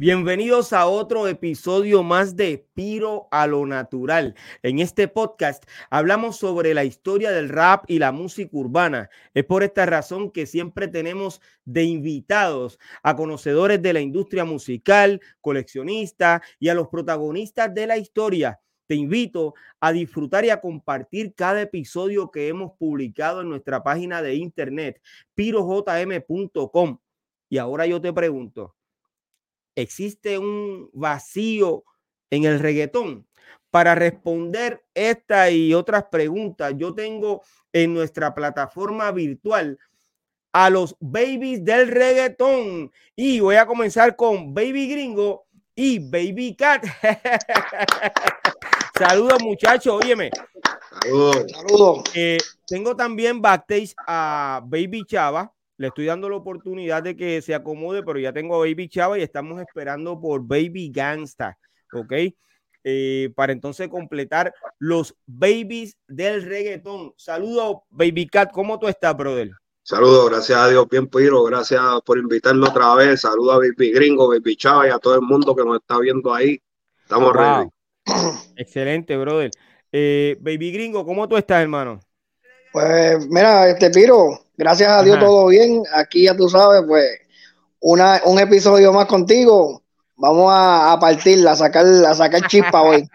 Bienvenidos a otro episodio más de Piro a lo Natural. En este podcast hablamos sobre la historia del rap y la música urbana. Es por esta razón que siempre tenemos de invitados a conocedores de la industria musical, coleccionistas y a los protagonistas de la historia. Te invito a disfrutar y a compartir cada episodio que hemos publicado en nuestra página de internet, pirojm.com. Y ahora yo te pregunto, existe un vacío en el reggaetón. Para responder esta y otras preguntas, yo tengo en nuestra plataforma virtual a los babies del reggaetón. Y voy a comenzar con Baby Gringo y Baby Cat. Saludos, muchachos. Óyeme. Saludos. Eh, tengo también backstage a Baby Chava. Le estoy dando la oportunidad de que se acomode, pero ya tengo a Baby Chava y estamos esperando por Baby Gangsta, ¿ok? Eh, para entonces completar los babies del reggaetón. Saludos, Baby Cat, ¿cómo tú estás, brother? Saludos, gracias a Dios, bien Piro, gracias por invitarnos otra vez. Saludos a Baby Gringo, Baby Chava y a todo el mundo que nos está viendo ahí. Estamos ready. Excelente, brother. Eh, Baby Gringo, ¿cómo tú estás, hermano? Pues mira, este Piro, gracias a Dios todo bien. Aquí ya tú sabes, pues una, un episodio más contigo. Vamos a, a partirla, a sacar, a sacar chispa hoy.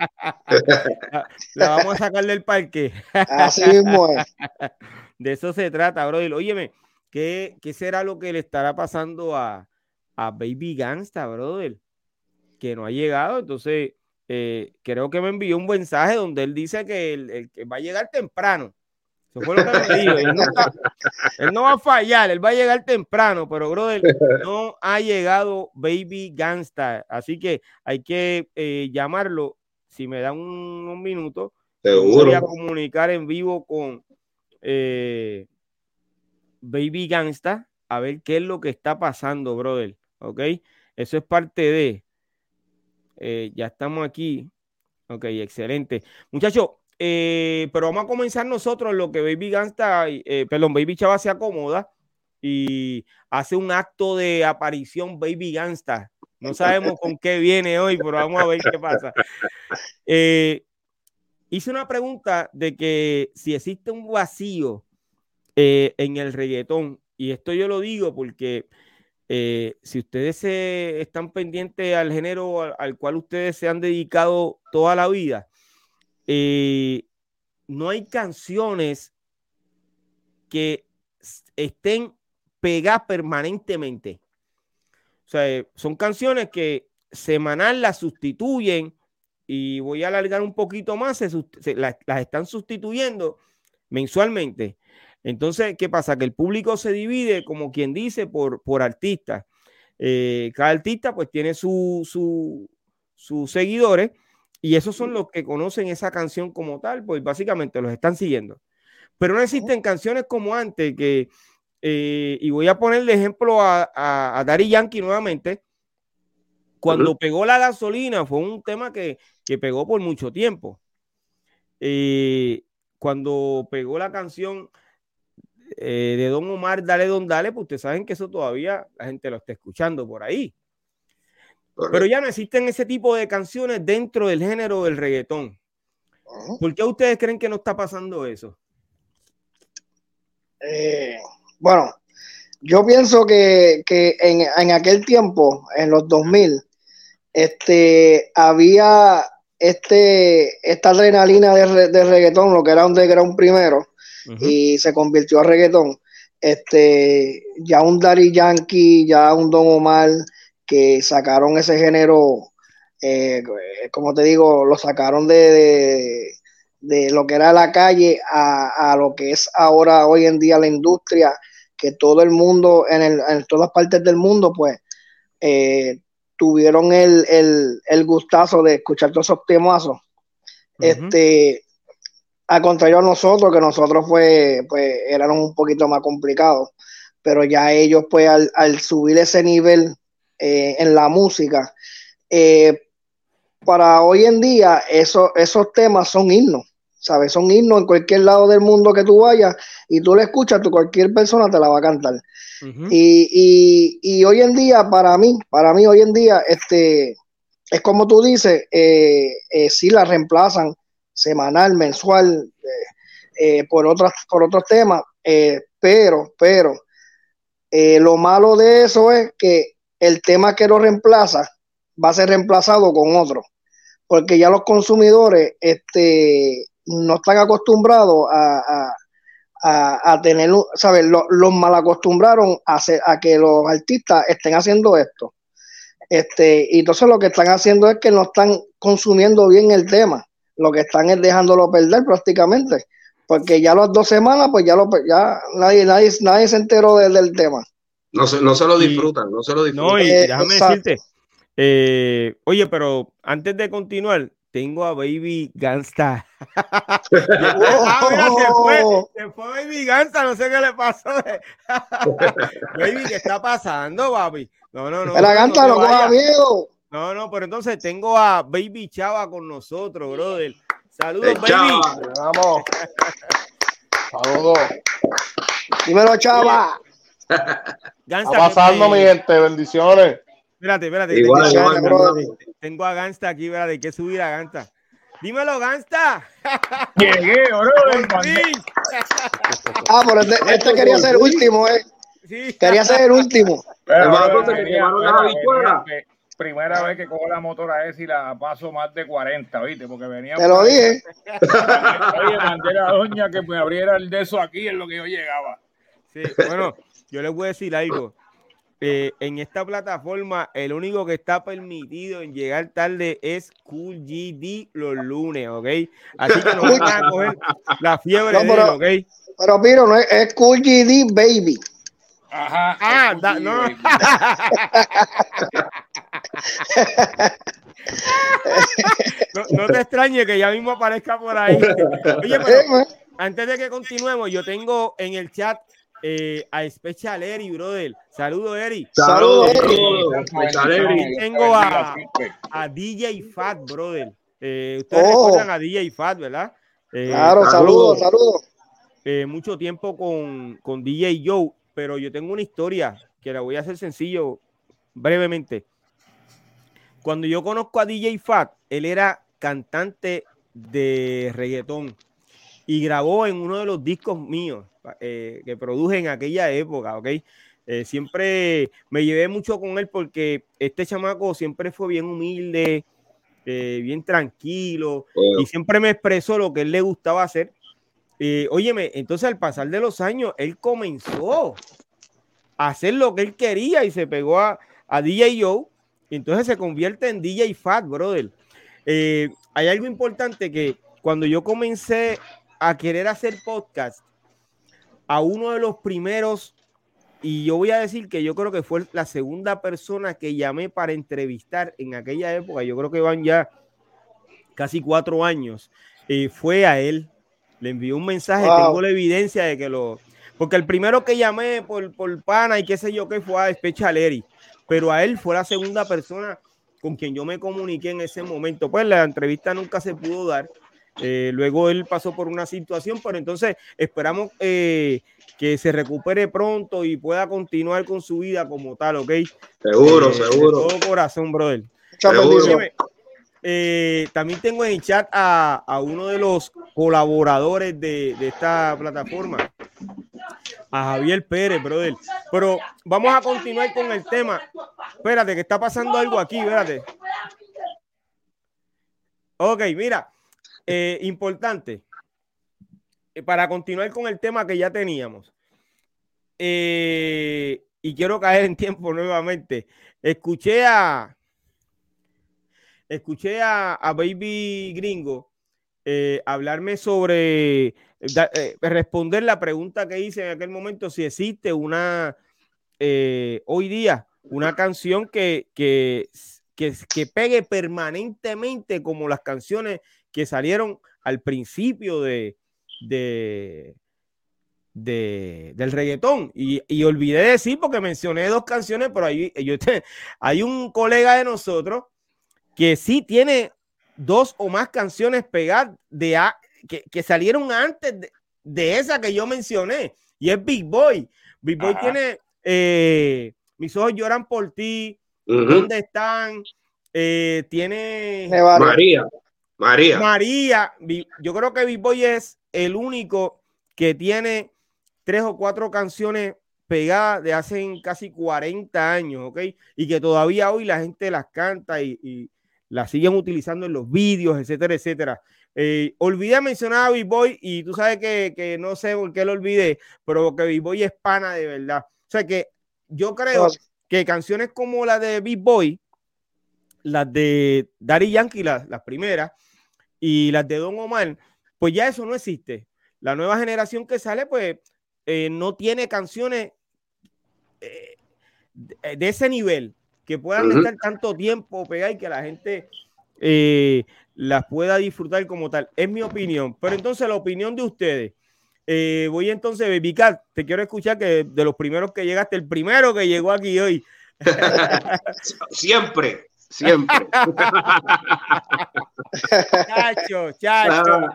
La vamos a sacar del parque. Así mismo es. De eso se trata, brother. Óyeme, ¿qué, ¿qué será lo que le estará pasando a, a Baby Gangsta, brother? Que no ha llegado. Entonces, eh, creo que me envió un mensaje donde él dice que, el, que va a llegar temprano. Eso fue lo que me dijo. Él no, él no, va a fallar, él va a llegar temprano, pero brother, no ha llegado Baby Gangsta. Así que hay que eh, llamarlo. Si me dan un, un minuto, voy a comunicar en vivo con eh, Baby Gangsta a ver qué es lo que está pasando, brother. ¿Ok? Eso es parte de. Eh, ya estamos aquí. Ok, excelente. Muchachos, eh, pero vamos a comenzar nosotros lo que Baby Gangsta, eh, perdón, Baby Chava se acomoda y hace un acto de aparición Baby Gangsta. No sabemos con qué viene hoy, pero vamos a ver qué pasa. Eh, hice una pregunta de que si existe un vacío eh, en el reggaetón, y esto yo lo digo porque si ustedes se están pendientes al género al, cual ustedes se han dedicado toda la vida, eh, no hay canciones que estén pegadas permanentemente. O sea, son canciones que semanal las sustituyen y voy a alargar un poquito más, se, las, están sustituyendo mensualmente. Entonces, ¿qué pasa? Que el público se divide, como quien dice, por, por artistas. Eh, cada artista pues tiene sus su, su seguidores y esos son los que conocen esa canción como tal, pues básicamente los están siguiendo. Pero no existen canciones como antes que, eh, y voy a poner de ejemplo a, a, a Daddy Yankee nuevamente, cuando uh -huh. pegó la gasolina fue un tema que, que pegó por mucho tiempo. Eh, cuando pegó la canción eh, de Don Omar, Dale Don Dale, pues ustedes saben que eso todavía la gente lo está escuchando por ahí. Correcto. Pero ya no existen ese tipo de canciones dentro del género del reggaetón. Uh -huh. ¿Por qué ustedes creen que no está pasando eso? Eh, bueno, yo pienso que, que en, en, aquel tiempo, en los 2000, este, había este, esta adrenalina de, de reggaetón, lo que era underground primero, uh -huh. y se convirtió a reggaetón. Este, ya un Daddy Yankee, ya un Don Omar, que sacaron ese género, eh, como te digo, lo sacaron de, de, de, lo que era la calle a, a, lo que es ahora, hoy en día, la industria, que todo el mundo, en, el, en todas partes del mundo, pues, eh, tuvieron el, el, el, gustazo de escuchar todos esos temazos. Este, al contrario a nosotros, que nosotros pues, pues eran un poquito más complicados, pero ya ellos pues al, subir ese nivel eh, en la música, eh, para hoy en día eso, esos temas son himnos, ¿sabes? Son himnos en cualquier lado del mundo que tú vayas y tú le escuchas, tú cualquier persona te la va a cantar. y, y, y, hoy en día, para mí, para mí hoy en día, este, es como tú dices, eh, eh, sí la reemplazan semanal, mensual, eh, por, otras, por otros temas, pero, pero, lo malo de eso es que el tema que lo reemplaza va a ser reemplazado con otro, porque ya los consumidores este, no están acostumbrados a, a, tener, ¿sabes? Los, mal acostumbraron a, a que los artistas estén haciendo esto. Este, y entonces lo que están haciendo es que no están consumiendo bien el tema, lo que están es dejándolo perder prácticamente, porque ya las dos semanas, pues ya lo ya nadie, nadie, nadie se enteró del tema. No se, no se lo disfrutan, no se lo disfrutan. No, y déjame decirte, eh, oye, pero antes de continuar, tengo a Baby Gangsta. ah, mira, se fue, se fue Baby Gangsta, no sé qué le pasó. baby, ¿qué está pasando, papi? No, no, no. La Gangsta no, no miedo. No, no, pero entonces tengo a Baby Chava con nosotros, brother. Saludos, Baby. Vamos. Saludos. Dímelo, Chava. Está pasando, mi gente? Bendiciones. Espérate, espérate. Igual, tengo, igual, tengo a Gansta aquí, ¿verdad? Hay que subir a Gansta. Dímelo, Gansta. Llegué, bro. ah, pero este, este quería ser el último, ¿eh? Sí. Quería ser el último. Pero, primera vez que cojo la motora esa y la paso más de 40, ¿viste? Porque venía. Te lo dije. Oye, mandé a la doña que me abriera el de eso aquí en lo que yo llegaba. Sí, bueno, yo les voy a decir algo. Eh, en esta plataforma, el único que está permitido en llegar tarde es Cool GD los lunes, ¿ok? Así que no van a coger la fiebre no, pero, de él, ¿ok? Pero mira, no es, es Cool GD Baby. Ajá. Ah, da, no. no. no. te extrañe que ya mismo aparezca por ahí. Oye, pero antes de que continuemos, yo tengo en el chat eh, a Special Eri, brother. Saludos, Eri. Saludos, Eri. Tengo a, a, DJ Fat, brother. Eh, ustedes oh. recuerdan a DJ Fat, ¿verdad? Eh, claro, saludos, saludos. Eh, mucho tiempo con, con DJ Joe, pero yo tengo una historia que la voy a hacer sencillo, brevemente. Cuando yo conozco a DJ Fat, él era cantante de reggaetón y grabó en uno de los discos míos eh, que produje en aquella época, ¿ok? Eh, siempre me llevé mucho con él porque este chamaco siempre fue bien humilde, eh, bien tranquilo y siempre me expresó lo que él le gustaba hacer. óyeme, entonces al pasar de los años, él comenzó a hacer lo que él quería y se pegó a, a DJ Joe y entonces se convierte en DJ Fat, brother. hay algo importante que cuando yo comencé a querer hacer podcast, a uno de los primeros, y yo voy a decir que yo creo que fue la segunda persona que llamé para entrevistar en aquella época, yo creo que van ya casi cuatro años, eh, fue a él. Le envió un mensaje, tengo la evidencia de que lo... Porque el primero que llamé por, por pana y qué sé yo qué fue a Spechaleri, pero a él fue la segunda persona con quien yo me comuniqué en ese momento. Pues la entrevista nunca se pudo dar eh, luego él pasó por una situación, pero entonces esperamos eh, que se recupere pronto y pueda continuar con su vida como tal, ¿ok? Seguro, eh, seguro. todo corazón, brother. también tengo en el chat a, uno de los colaboradores de, de, esta plataforma, a Javier Pérez, brother. Pero vamos a continuar con el tema. Espérate, que está pasando algo aquí, espérate. Ok, mira, eh, importante, eh, para continuar con el tema que ya teníamos, eh, y quiero caer en tiempo nuevamente, escuché a, escuché a, Baby Gringo hablarme sobre, responder la pregunta que hice en aquel momento, si existe una, hoy día, una canción que, que, que, que pegue permanentemente como las canciones que salieron al principio de, de, de, del reggaetón. Y, y, olvidé decir, porque mencioné dos canciones, pero hay, yo hay un colega de nosotros que sí tiene dos o más canciones pegadas de que, que salieron antes de, de, esa que yo mencioné, y es Big Boy. Big Boy Ajá. tiene eh, Mis ojos lloran por ti, uh -huh. ¿dónde están? Eh, tiene María. María. María. Yo creo que Big Boy es el único que tiene tres o cuatro canciones pegadas de hace casi 40 años, ¿ok? Y que todavía hoy la gente las canta y, y las siguen utilizando en los vídeos, etcétera, etcétera. Eh, olvidé mencionar a Big Boy y tú sabes que, que, no sé por qué lo olvidé, pero que Big Boy es pana de verdad. O sea que yo creo que canciones como la de Big Boy, las de Daddy Yankee, las, las primeras, y las de Don Omar, pues ya eso no existe. La nueva generación que sale, pues eh, no tiene canciones eh, de, de, ese nivel que puedan uh -huh. estar tanto tiempo pegadas y que la gente eh, las pueda disfrutar como tal. Es mi opinión. Pero entonces la opinión de ustedes. Eh, voy entonces, Baby Cat, te quiero escuchar que de los primeros que llegaste, el primero que llegó aquí hoy. siempre, siempre. chacho, chacho.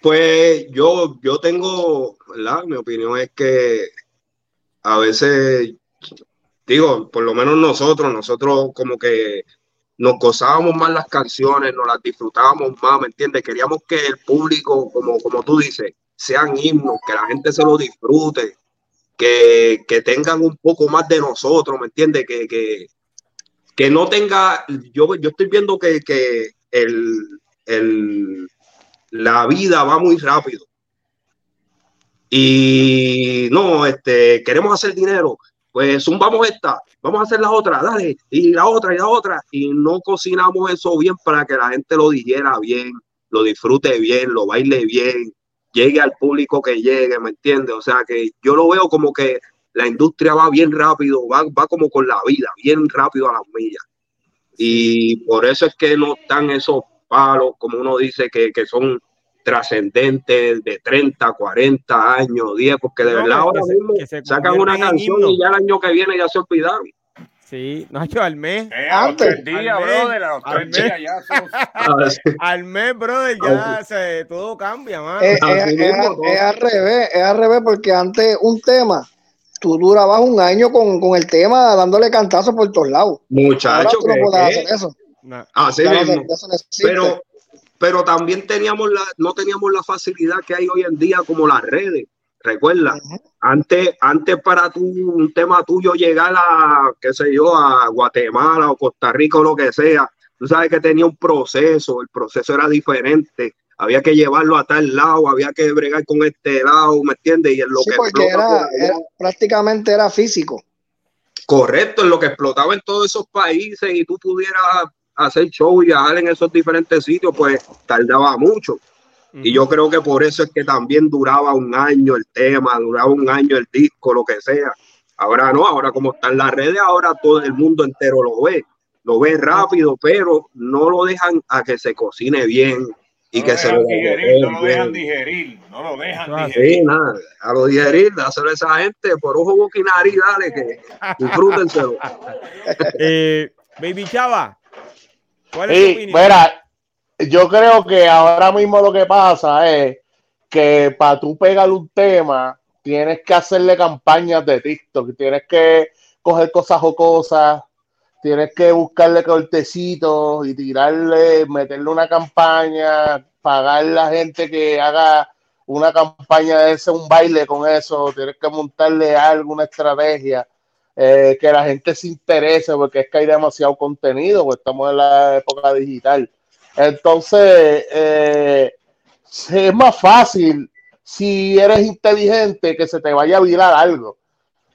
Pues yo, yo tengo, ¿verdad? Mi opinión es que a veces, digo, por lo menos nosotros, nosotros como que nos gozábamos más las canciones, nos las disfrutábamos más, ¿me entiendes? Queríamos que el público, como, como tú dices, sean himnos, que la gente se lo disfrute, que, que tengan un poco más de nosotros, ¿me entiendes? Que, que, que no tenga, yo, yo estoy viendo que, que el, el, la vida va muy rápido. Y no, este, queremos hacer dinero, pues zumbamos esta, vamos a hacer la otra, dale, y la otra, y la otra, y no cocinamos eso bien para que la gente lo dijera bien, lo disfrute bien, lo baile bien, llegue al público que llegue, ¿me entiendes? O sea que yo lo veo como que la industria va bien rápido, va, va como con la vida, bien rápido a las millas. Y por eso es que no están esos palos, como uno dice, que, que son trascendentes de 30, 40 años, 10, porque de no, verdad ahora se, mismo sacan una canción y ya el año que viene ya se olvidaron. Sí, Nacho, al mes. Eh, Antes, día, al brother, a los tres días ya al mes, brother, ya se, todo cambia, mano. Es, es, es, al revés, es al revés, porque antes un tema, tú durabas un año con, con el tema dándole cantazos por todos lados. Muchachos, no puedes hacer eso. No. Así mismo. Eso no pero, pero también teníamos la, no teníamos la facilidad que hay hoy en día como las redes. Recuerda, uh -huh. antes, antes para tu, un tema tuyo llegar a, qué sé yo, a Guatemala o Costa Rica o lo que sea, tú sabes que tenía un proceso, el proceso era diferente, había que llevarlo a tal lado, había que bregar con este lado, ¿me entiendes? Y en lo sí, que porque era, era, prácticamente era físico. Correcto, en lo que explotaba en todos esos países y tú pudieras hacer show y viajar en esos diferentes sitios, pues tardaba mucho. Y yo creo que por eso es que también duraba un año el tema, duraba un año el disco, lo que sea. Ahora no, ahora como están las redes, ahora todo el mundo entero lo ve. Lo ve rápido, pero no lo dejan a que se cocine bien y no que se lo digerir, no lo dejan digerir, no lo dejan digerir. Sí, nada, a lo digerir, dáselo a esa gente por ojo, nariz, dale, que disfrútenselo. eh, Baby Chava, ¿cuál es sí, tu opinión? Mira, yo creo que ahora mismo lo que pasa es que para tú pegarle un tema, tienes que hacerle campañas de TikTok, tienes que coger cosas jocosas, tienes que buscarle cortecitos y tirarle, meterle una campaña, pagar la gente que haga una campaña de ese, un baile con eso, tienes que montarle alguna estrategia. Eh, que la gente se interese porque es que hay demasiado contenido, porque estamos en la época digital. Entonces, eh, es más fácil si eres inteligente que se te vaya a virar algo.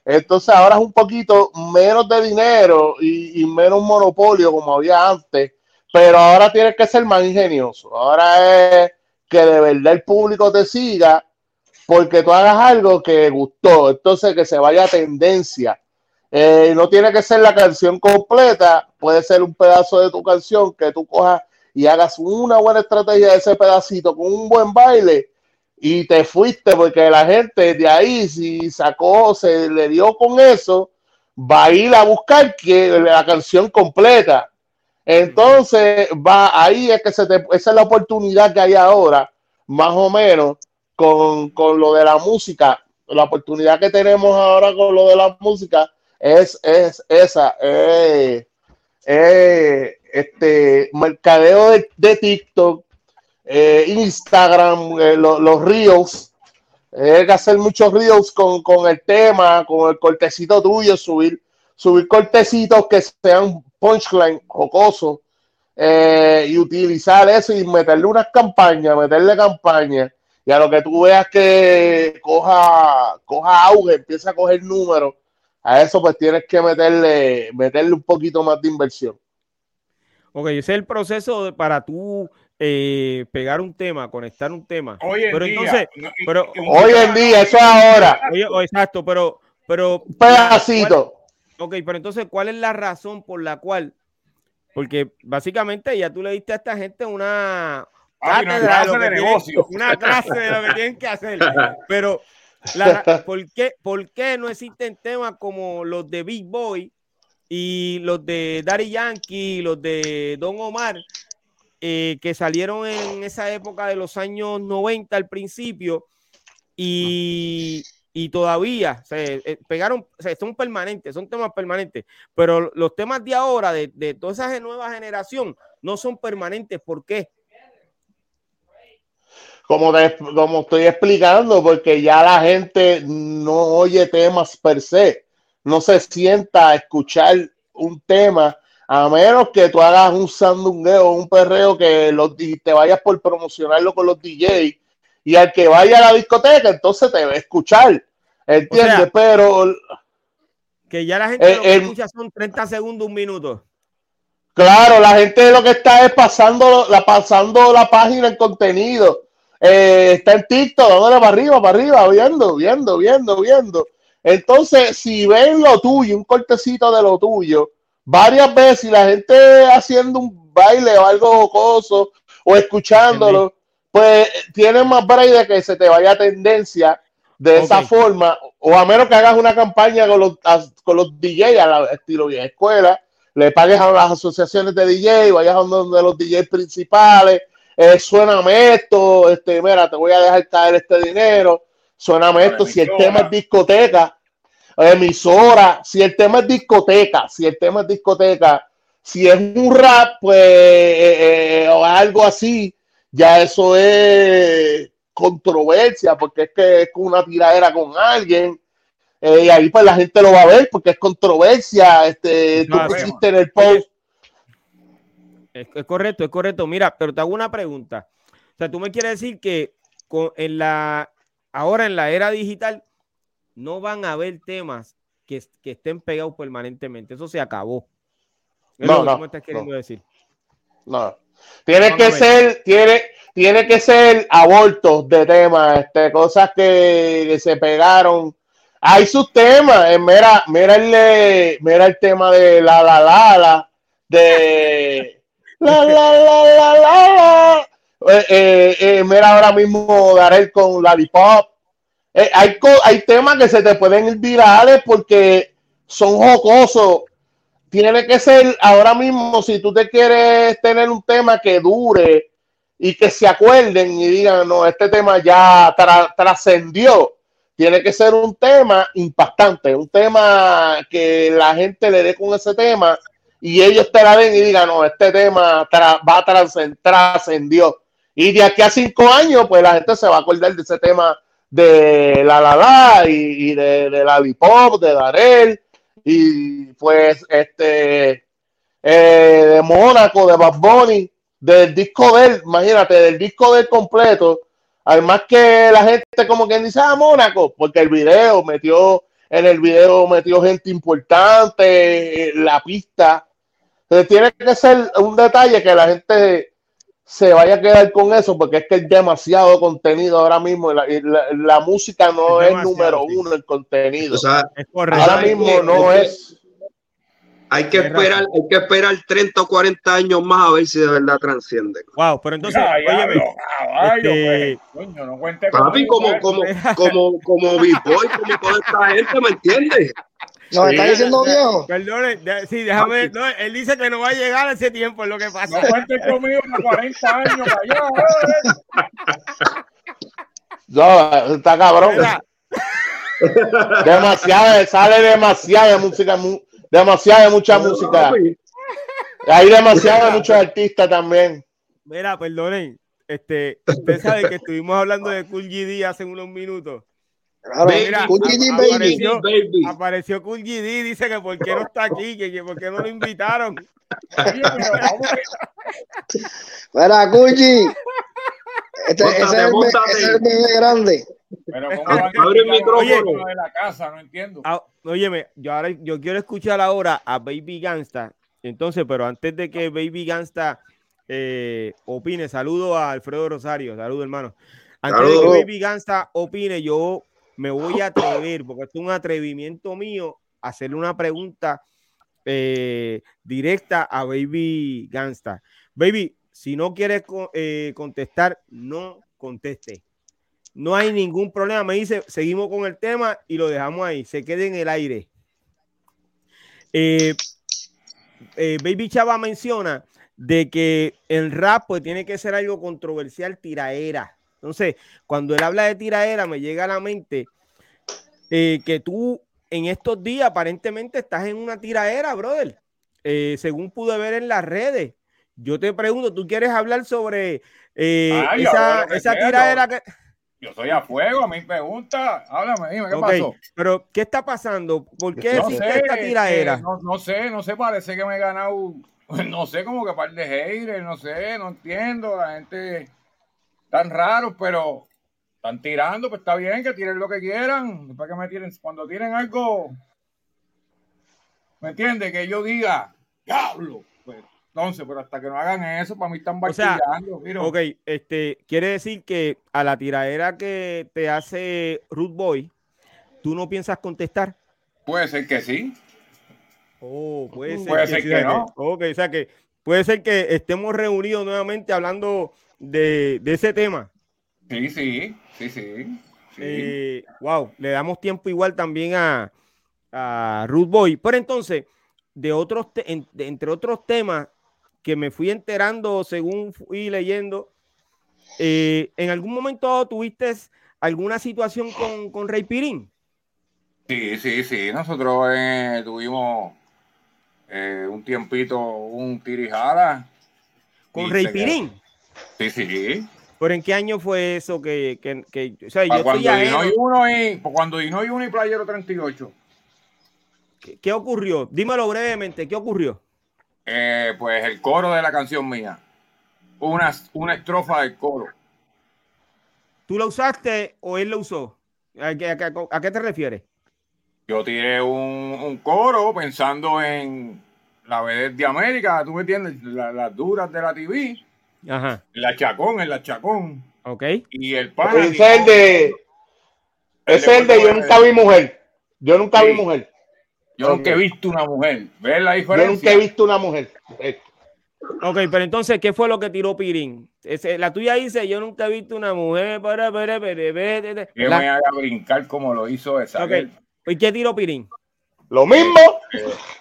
Entonces, ahora es un poquito menos de dinero y, menos monopolio como había antes, pero ahora tienes que ser más ingenioso. Ahora es que de verdad el público te siga porque tú hagas algo que gustó. Entonces, que se vaya a tendencia. Eh, no tiene que ser la canción completa, puede ser un pedazo de tu canción que tú cojas y hagas una buena estrategia de ese pedacito con un buen baile y te fuiste porque la gente de ahí si sacó, se le dio con eso, va a ir a buscar que, la canción completa. Entonces, va ahí es que se te, esa es la oportunidad que hay ahora, más o menos, con, con lo de la música. La oportunidad que tenemos ahora con lo de la música es, es esa, eh, eh, este mercadeo de, de TikTok, eh, Instagram, eh, los reels, hay que hacer muchos reels con, con, el tema, con el cortecito tuyo, subir, subir cortecitos que sean punchline, jocosos, y utilizar eso y meterle unas campañas, meterle campaña y a lo que tú veas que coja, coja auge, empieza a coger números, a eso pues tienes que meterle, meterle un poquito más de inversión. Ok, ese es el proceso para tú eh, pegar un tema, conectar un tema. Hoy en pero día, entonces, pero, hoy en día, eso es ahora. Oye, exacto, pero, pero. Pedacito. Ok, pero entonces, ¿cuál es la razón por la cual? Porque básicamente ya tú le diste a esta gente una, una clase de, negocio. una clase de lo que tienen que hacer. Pero, la, ¿por, qué, ¿por qué no existen temas como los de Big Boy y los de Daddy Yankee, los de Don Omar, eh, que salieron en esa época de los años 90 al principio y, y todavía se eh, pegaron, son permanentes, son temas permanentes, pero los temas de ahora, de, de toda esa nueva generación, no son permanentes. ¿Por qué? como, como estoy explicando, porque ya la gente no oye temas per se, no se sienta a escuchar un tema, a menos que tú hagas un sandungueo, un perreo que los, te vayas por promocionarlo con los DJs y al que vaya a la discoteca, entonces te va a escuchar, ¿entiendes? Pero... Que ya la gente lo que escucha son 30 segundos, un minuto. Claro, la gente lo que está es pasando la, pasando la página en contenido eh, está en TikTok, dándole para arriba, para arriba, viendo, viendo, viendo, viendo. Entonces, si ven lo tuyo, un cortecito de lo tuyo, varias veces y la gente haciendo un baile o algo jocoso o escuchándolo, pues tiene más break de que se te vaya tendencia de esa forma, o a menos que hagas una campaña con los, con los DJs a la estilo vieja escuela, le pagues a las asociaciones de DJ, vayas a uno de los DJs principales, eh, suéname esto, este, mira, te voy a dejar caer este dinero, suéname esto, si el tema es discoteca, emisora, si el tema es discoteca, si el tema es discoteca, si es un rap, pues, eh, eh, o algo así, ya eso es controversia, porque es que es una tiradera con alguien, y ahí pues la gente lo va a ver porque es controversia, este, tú pusiste en el post es, correcto, es correcto. Mira, pero te hago una pregunta. O sea, tú me quieres decir que en la, ahora en la era digital no van a haber temas que, estén pegados permanentemente. Eso se acabó. no, no, estás queriendo decir. No. Tiene que ser, tiene, tiene que ser abortos de temas, este, cosas que, se pegaron. Hay sus temas. Eh, mira, mira el, mira el tema de la la la, la de la, la, la, la, la. Eh, eh, eh, mira ahora mismo Darel con Lollipop. Eh, hay, hay temas que se te pueden ir virales porque son jocosos. Tiene que ser ahora mismo, si tú te quieres tener un tema que dure y que se acuerden y digan, no, este tema ya trascendió. Tiene que ser un tema impactante, un tema que la gente le dé con ese tema y ellos te la ven y digan, no, este tema va a trascendió. Y de aquí a cinco años, pues la gente se va a acordar de ese tema de la la la y, de, la Bipop, de Darel, y pues este eh, de Mónaco, de Bad Bunny, del disco de él, imagínate, del disco del completo. Además que la gente como quien dice, ah, Mónaco, porque el video metió, en el video metió gente importante, la pista entonces tiene que ser un detalle que la gente se vaya a quedar con eso, porque es que es demasiado contenido ahora mismo. La, la, música no es, número uno el contenido. O sea, ahora mismo no es. Hay que esperar, hay que esperar 30 o 40 años más a ver si de verdad trasciende. Wow, pero entonces, óyeme, este... pues, coño, no cuente Papi, como, como, como, como Big Boy, como toda esta gente, ¿me entiendes? No, está diciendo viejo. Perdone, sí, déjame. No, él dice que no va a llegar a ese tiempo, es lo que pasa. No cuentes conmigo para 40 años para allá. No, está cabrón. Demasiada, sale demasiada música, demasiada mucha música. Hay demasiada muchos artistas también. Mira, perdonen, este, usted sabe que estuvimos hablando de Cool GD hace unos minutos. Mira, apareció, baby. apareció Cool GD, dice que por qué no está aquí, que, que por qué no lo invitaron. Mira, Cool este, ese, es el, ese es el bebé grande. Pero ¿cómo van a Abre el micrófono de la casa? No entiendo. Ah, óyeme, yo ahora yo quiero escuchar ahora a Baby Gangsta. Entonces, pero antes de que Baby Gangsta eh, opine, saludo a Alfredo Rosario, saludo hermano. Antes de que Baby Gangsta opine, yo me voy a atrever, porque es un atrevimiento mío, hacerle una pregunta eh, directa a Baby Gangsta. Baby, si no quieres eh, contestar, no conteste. No hay ningún problema. Me dice, seguimos con el tema y lo dejamos ahí. Se quede en el aire. Eh, Baby Chava menciona de que el rap pues tiene que ser algo controversial, tiraera. Entonces, cuando él habla de tiraera, me llega a la mente que tú en estos días aparentemente estás en una tiraera, brother. según pude ver en las redes, yo te pregunto, ¿tú quieres hablar sobre eh, esa, esa tiradera que... Yo soy a fuego, a mi pregunta, háblame, dime, ¿qué pasó? Pero, ¿qué está pasando? ¿Por qué no esta tiradera? no, no, sé, no sé, parece que me he ganado, no sé, como que par de haters, no sé, no entiendo, la gente tan raro, pero están tirando, pues está bien que tiren lo que quieran, para que me tiren, cuando tienen algo, ¿me entiendes? Que yo diga, diablo, pues entonces, pero hasta que no hagan eso, para mí están vacilando. O ok, este, quiere decir que a la tiradera que te hace Ruth Boy, ¿tú no piensas contestar? Puede ser que sí. Oh, puede ser, que, no. ok, o sea que puede ser que estemos reunidos nuevamente hablando de, ese tema. Sí, sí, sí, sí. wow, eh, le damos tiempo igual también a, a Ruth Boy. Pero entonces, de otros entre otros temas, que me fui enterando según fui leyendo. Eh, ¿En algún momento tuviste alguna situación con, con Rey Pirín? Sí, sí, sí. Nosotros eh, tuvimos un tiempito, un tirijada. ¿Con Rey Pirín? Sí, sí. ¿Pero en qué año fue eso que, que, que o sea, yo cuando Dino y uno y cuando Dino y uno y Playero 38. ¿Qué, ¿Qué ocurrió? Dímelo brevemente, ¿qué ocurrió? Eh, pues el coro de la canción mía. Una, una estrofa del coro. ¿Tú lo usaste o él lo usó? ¿A, qué te refieres? Yo tiré un, coro pensando en la vedette de América, tú me entiendes, las duras de la TV. Ajá. La Chacón, en la Chacón. Ok. Y el pan. Ese es el de. Ese es el de Yo nunca vi mujer. Yo nunca vi mujer. Yo nunca he visto una mujer. ¿Ves la diferencia? Yo nunca he visto una mujer. Ok, pero entonces, ¿qué fue lo que tiró Pirín? la tuya dice, yo nunca he visto una mujer para, para, para, Que me haga brincar como lo hizo esa. Okay. ¿Y qué tiró Pirín? Lo mismo.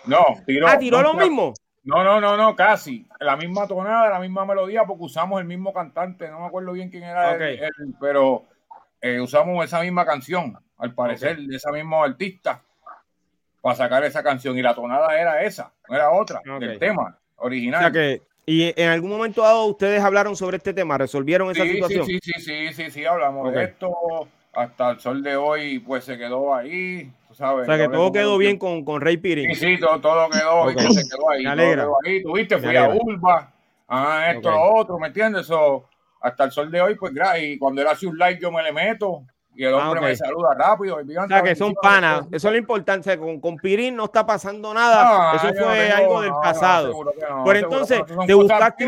no, tiró. Ah, tiró lo mismo. No, no, no, no, casi. La misma tonada, la misma melodía, porque usamos el mismo cantante. No me acuerdo bien quién era él, pero eh, usamos esa misma canción, al parecer, de esa misma artista para sacar esa canción y la tonada era esa, no era otra, el tema original. que, y en algún momento dado ustedes hablaron sobre este tema, resolvieron esa situación. Sí, sí, sí, sí, sí, hablamos de esto. Hasta el sol de hoy, pues se quedó ahí. Sabes, o sea que todo quedó bien con, con Rey Pirin. Sí, sí, todo, todo quedó, se quedó ahí. Me alegra. ahí. Tuviste, fui a Urba, ah, esto, lo otro, ¿me entiendes? So, hasta el sol de hoy, pues, y cuando él hace un like, yo me le meto y el hombre ah, me saluda rápido. o sea, que son panas. Eso es lo importante. Con, con Pirín no está pasando nada. eso fue algo del pasado. Pero entonces, te buscaste.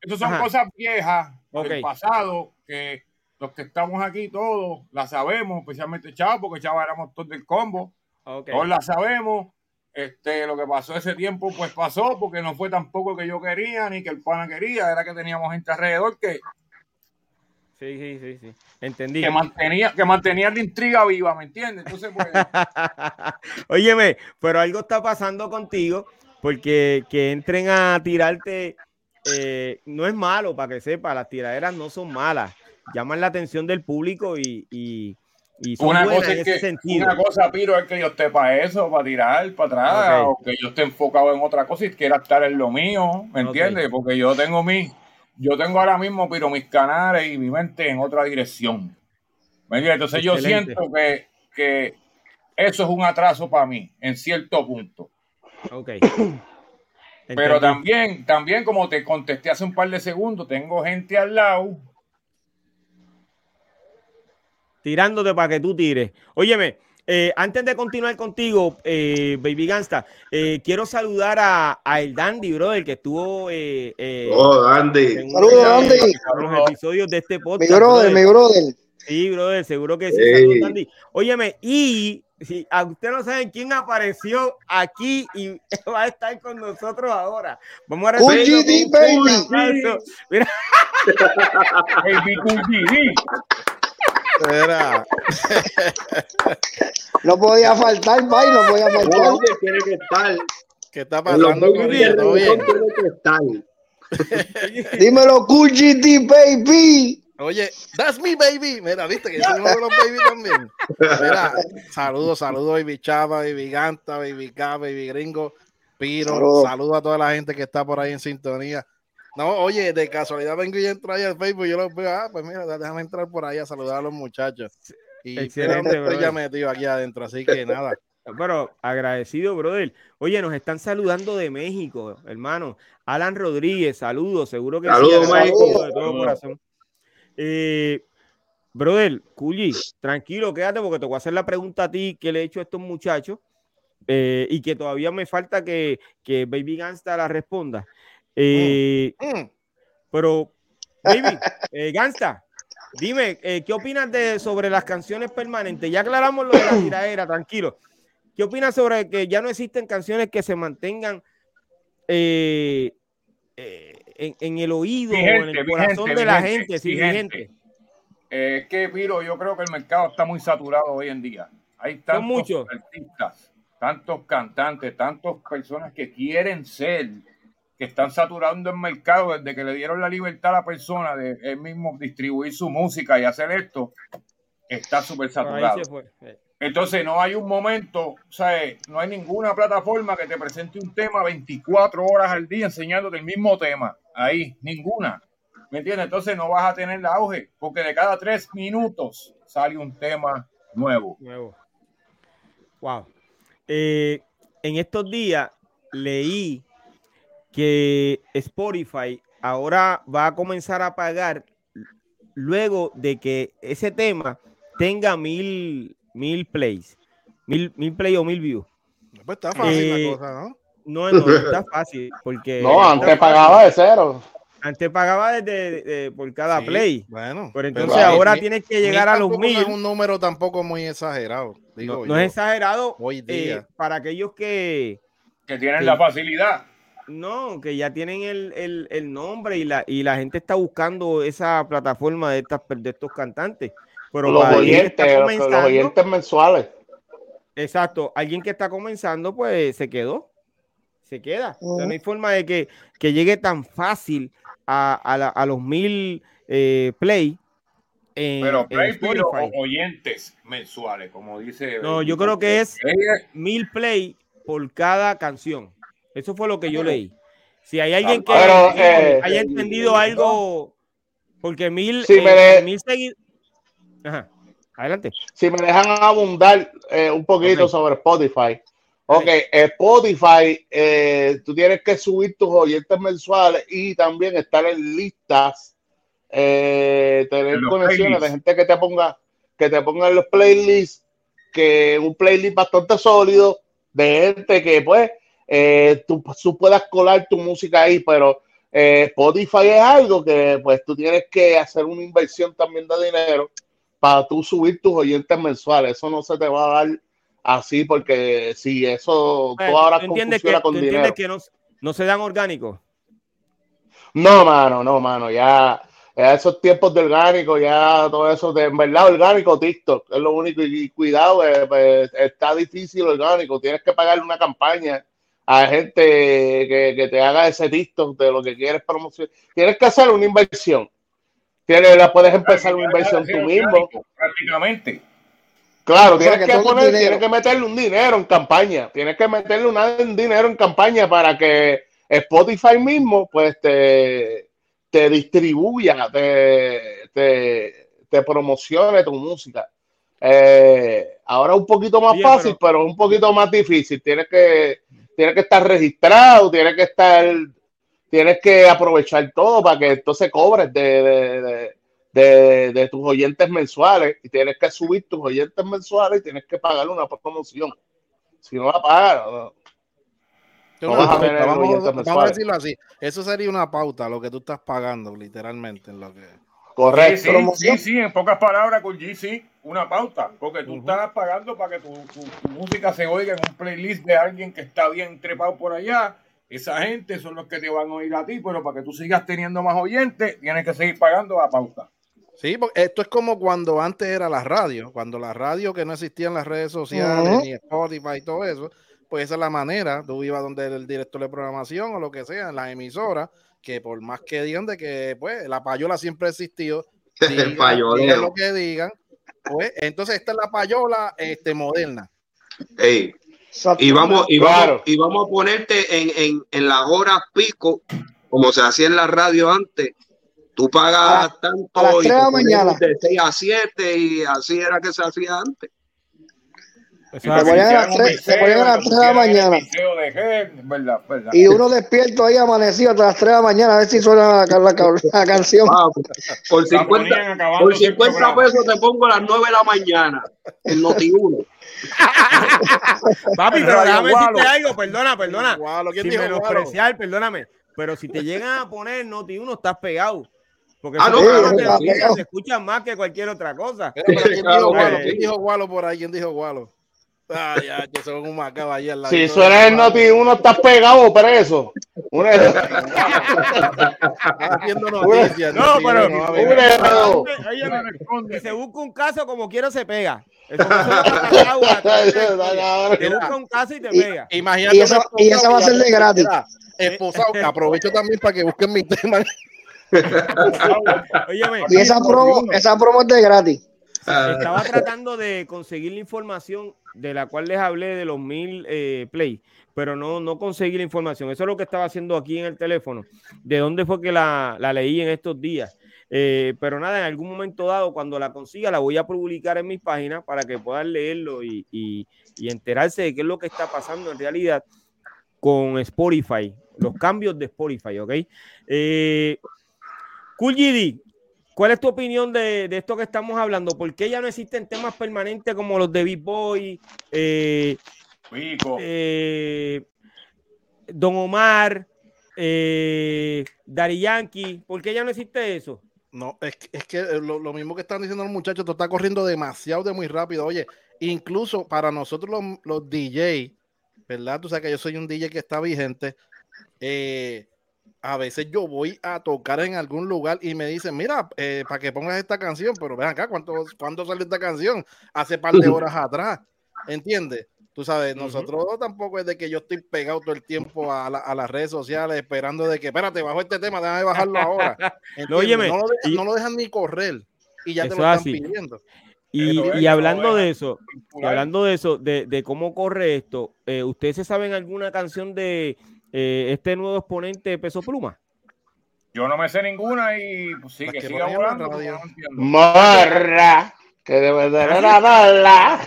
Esas son cosas viejas del pasado que los que estamos aquí todos la sabemos, especialmente Chavo, porque Chavo éramos todos del combo. Todos la sabemos. Este, lo que pasó ese tiempo, pues pasó, porque no fue tampoco que yo quería ni que el pana quería, era que teníamos gente alrededor que. Sí, sí, sí, sí. Entendí. Que mantenía, que mantenía la intriga viva, ¿me entiendes? Entonces, pues. Óyeme, pero algo está pasando contigo, porque que entren a tirarte eh, no es malo, para que sepa, las tiraderas no son malas, llaman la atención del público y, y, son una cosa en ese sentido. Una cosa, Piro, es que yo esté para eso, para tirar para atrás, o que yo esté enfocado en otra cosa y quiera estar en lo mío, ¿me entiendes? Porque yo tengo mi, yo tengo ahora mismo, Piro, mis canales y mi mente en otra dirección. ¿Me entiendes? Entonces yo siento que, que eso es un atraso para mí, en cierto punto. Ok. Pero también, también, como te contesté hace un par de segundos, tengo gente al lado. Tirándote para que tú tires. Óyeme, eh, antes de continuar contigo, eh, Baby Gangsta, eh, quiero saludar a, a, el Dandy, brother, que estuvo. oh, Dandy. Saludos, Dandy. Los episodios de este podcast. Mi brother, mi brother. Sí, brother, seguro que sí. Saludos, Dandy. Óyeme, y si a usted no saben quién apareció aquí y va a estar con nosotros ahora. Vamos a recibir baby. Mira. Era. no podía faltar, Pai, no podía faltar. tiene que estar. ¿Qué está pasando con bien? Dímelo, QGT, baby. Oye, that's me, baby. Mira, viste que soy uno de los baby también. Mira, saludos, saludos, baby Chava, baby Ganta, baby K, baby Gringo, Piro. Saludos a toda la gente que está por ahí en sintonía. No, oye, de casualidad vengo y entro ahí al Facebook y yo los veo. Ah, pues mira, déjame entrar por ahí a saludar a los muchachos. Y Excelente, estoy ya metido aquí adentro, así que nada. Pero agradecido, brother. Oye, nos están saludando de México, hermano. Alan Rodríguez, saludos, seguro que saludos, sí, saludos de todo corazón. Eh, brother, Culi, tranquilo, quédate porque te voy a hacer la pregunta a ti que le he hecho a estos muchachos eh, y que todavía me falta que, que Baby Gangsta la responda. Eh, mm, mm. Pero, Baby, eh, Gangsta, dime, ¿qué opinas de, sobre las canciones permanentes? Ya aclaramos lo de la tiradera, tranquilo. ¿Qué opinas sobre que ya no existen canciones que se mantengan eh, en, el oído, en el corazón de la gente, sí, gente. Es que, Piro, yo creo que el mercado está muy saturado hoy en día. Hay tantos artistas, tantos cantantes, tantas personas que quieren ser, que están saturando el mercado desde que le dieron la libertad a la persona de él mismo distribuir su música y hacer esto, está súper saturado. Entonces no hay un momento, o sea, no hay ninguna plataforma que te presente un tema 24 horas al día enseñándote el mismo tema. Ahí, ninguna. ¿Me entiendes? Entonces no vas a tener el auge, porque de cada tres minutos sale un tema nuevo. Nuevo. Wow. Eh, en estos días leí que Spotify ahora va a comenzar a pagar luego de que ese tema tenga mil mil plays, mil, mil plays o mil views. Pues está fácil la eh, cosa, ¿no? No, no, está fácil, porque... No, antes pagaba de cero. Antes pagaba desde por cada play. Bueno, pero entonces ahora tienes que llegar a los mil. No es un número tampoco muy exagerado. Digo no, es exagerado hoy eh, para aquellos que. Que tienen la facilidad. No, que ya tienen el, el, nombre y la, y la gente está buscando esa plataforma de, estas, de estos cantantes. Pero los oyentes, los oyentes mensuales. Exacto, alguien que está comenzando, pues se quedó, se queda. no hay forma de que, llegue tan fácil a, los mil eh, play. pero play, oyentes mensuales, como dice. No, yo creo que es mil play por cada canción. Eso fue lo que yo leí. Si hay alguien que eh, haya entendido algo, porque mil, eh, mil seguidores Adelante. Si me dejan abundar eh, un poquito sobre Spotify. Ok, Spotify, eh, tú tienes que subir tus oyentes mensuales y también estar en listas, eh, tener conexiones de gente que te ponga, que te ponga en los playlists, que un playlist bastante sólido, de gente que pues tú, tú, puedas colar tu música ahí, pero Spotify es algo que pues tú tienes que hacer una inversión también de dinero para tú subir tus oyentes mensuales. Eso no se te va a dar así, porque si eso tú ahora ¿tú entiendes que, con dinero. que no, no se dan orgánicos? No, mano, no, mano, ya esos tiempos de orgánico, ya todo eso, de, en verdad, orgánico, TikTok, es lo único. Y, cuidado, eh, pues, está difícil orgánico, tienes que pagarle una campaña a gente que, te haga ese TikTok de lo que quieres promocionar. Tienes que hacer una inversión. Tienes, la puedes empezar una inversión tú mismo. Prácticamente. Claro, tienes que, poner, tienes que meterle un dinero en campaña. Tienes que meterle un dinero en campaña para que Spotify mismo, pues te te distribuya, te, te, promocione tu música. Eh, ahora un poquito más fácil, pero... un poquito más difícil. Tienes que, tienes que estar registrado, tienes que estar, tienes que aprovechar todo para que entonces cobres de, de, tus oyentes mensuales y tienes que subir tus oyentes mensuales y tienes que pagar una promoción. Si no la pagas, vamos, a decirlo así. Eso sería una pauta, lo que tú estás pagando, literalmente. En lo que... Correcto. Sí, sí, en pocas palabras, con G, sí, una pauta. Porque tú estás pagando para que tu, música se oiga en un playlist de alguien que está bien trepado por allá. Esa gente son los que te van a oír a ti, pero para que tú sigas teniendo más oyentes, tienes que seguir pagando la pauta. Sí, porque esto es como cuando antes era la radio, cuando la radio que no existían las redes sociales, ni Spotify y todo eso, pues esa es la manera. Tú ibas donde el director de programación o lo que sea, en la emisora, que por más que digan de que pues la payola siempre ha existido, digan, lo que digan, pues entonces esta es la payola este, moderna. Y vamos, y vamos, y vamos a ponerte en, en, en las horas pico, como se hacía en la radio antes. Tú pagas tanto y mañana. de 6 a 7 y así era que se hacía antes. Se ponían a las 3 de la mañana. Y uno despierto ahí amanecido hasta las 3 de la mañana a ver si suena la, canción. Ah, por 50, por 50 pesos te pongo a las 9 de la mañana en Noti 1. Papi, pero déjame decirte algo, perdona, perdona. Sin menospreciar, perdóname. Pero si te llegan a poner Noti 1, estás pegado. Porque ah, no, te, escuchan más que cualquier otra cosa. ¿quién dijo Gualo por ahí? ¿Quién dijo Gualo? Ay, ya, que son un macabro ahí al lado. Si suena el noti, uno está pegado preso. Uno haciendo noticias. No, pero uno, si se busca un caso como quiera se pega. Eso te busca un caso y te pega. Imagínate y eso, y eso va a ser de gratis. Esposado, aprovecho también para que busquen mi tema. y esa promo, esa promo es de gratis. Estaba tratando de conseguir la información de la cual les hablé de los mil eh, play, pero no, no conseguí la información. Eso es lo que estaba haciendo aquí en el teléfono. ¿De dónde fue que la, leí en estos días? Eh, pero nada, en algún momento dado, cuando la consiga, la voy a publicar en mis páginas para que puedan leerlo y, y, enterarse de qué es lo que está pasando en realidad con Spotify, los cambios de Spotify, ¿ok? Eh, cool GD, ¿Cuál es tu opinión de, esto que estamos hablando? ¿Por qué ya no existen temas permanentes como los de Big Boy, eh, eh, Don Omar, eh, Dari Yankee? ¿Por qué ya no existe eso? No, es, que lo, mismo que están diciendo los muchachos, esto está corriendo demasiado de muy rápido. Oye, incluso para nosotros los, los DJ, ¿verdad? Tú sabes que yo soy un DJ que está vigente. Eh, a veces yo voy a tocar en algún lugar y me dicen, mira, eh, para que pongas esta canción, pero ven acá, ¿cuánto, ¿cuándo salió esta canción? Hace par de horas atrás, ¿entiendes? Tú sabes, nosotros tampoco es de que yo estoy pegado todo el tiempo a, las redes sociales esperando de que, espérate, bajo este tema, déjame bajarlo ahora. no, no, lo dejan ni correr y ya te lo están pidiendo. Y, hablando de eso, hablando de eso, de, cómo corre esto, eh, ¿ustedes se saben alguna canción de, eh, este nuevo exponente de peso pluma? Yo no me sé ninguna y pues, sí, que, siga volando. Morra, que debe de la bala.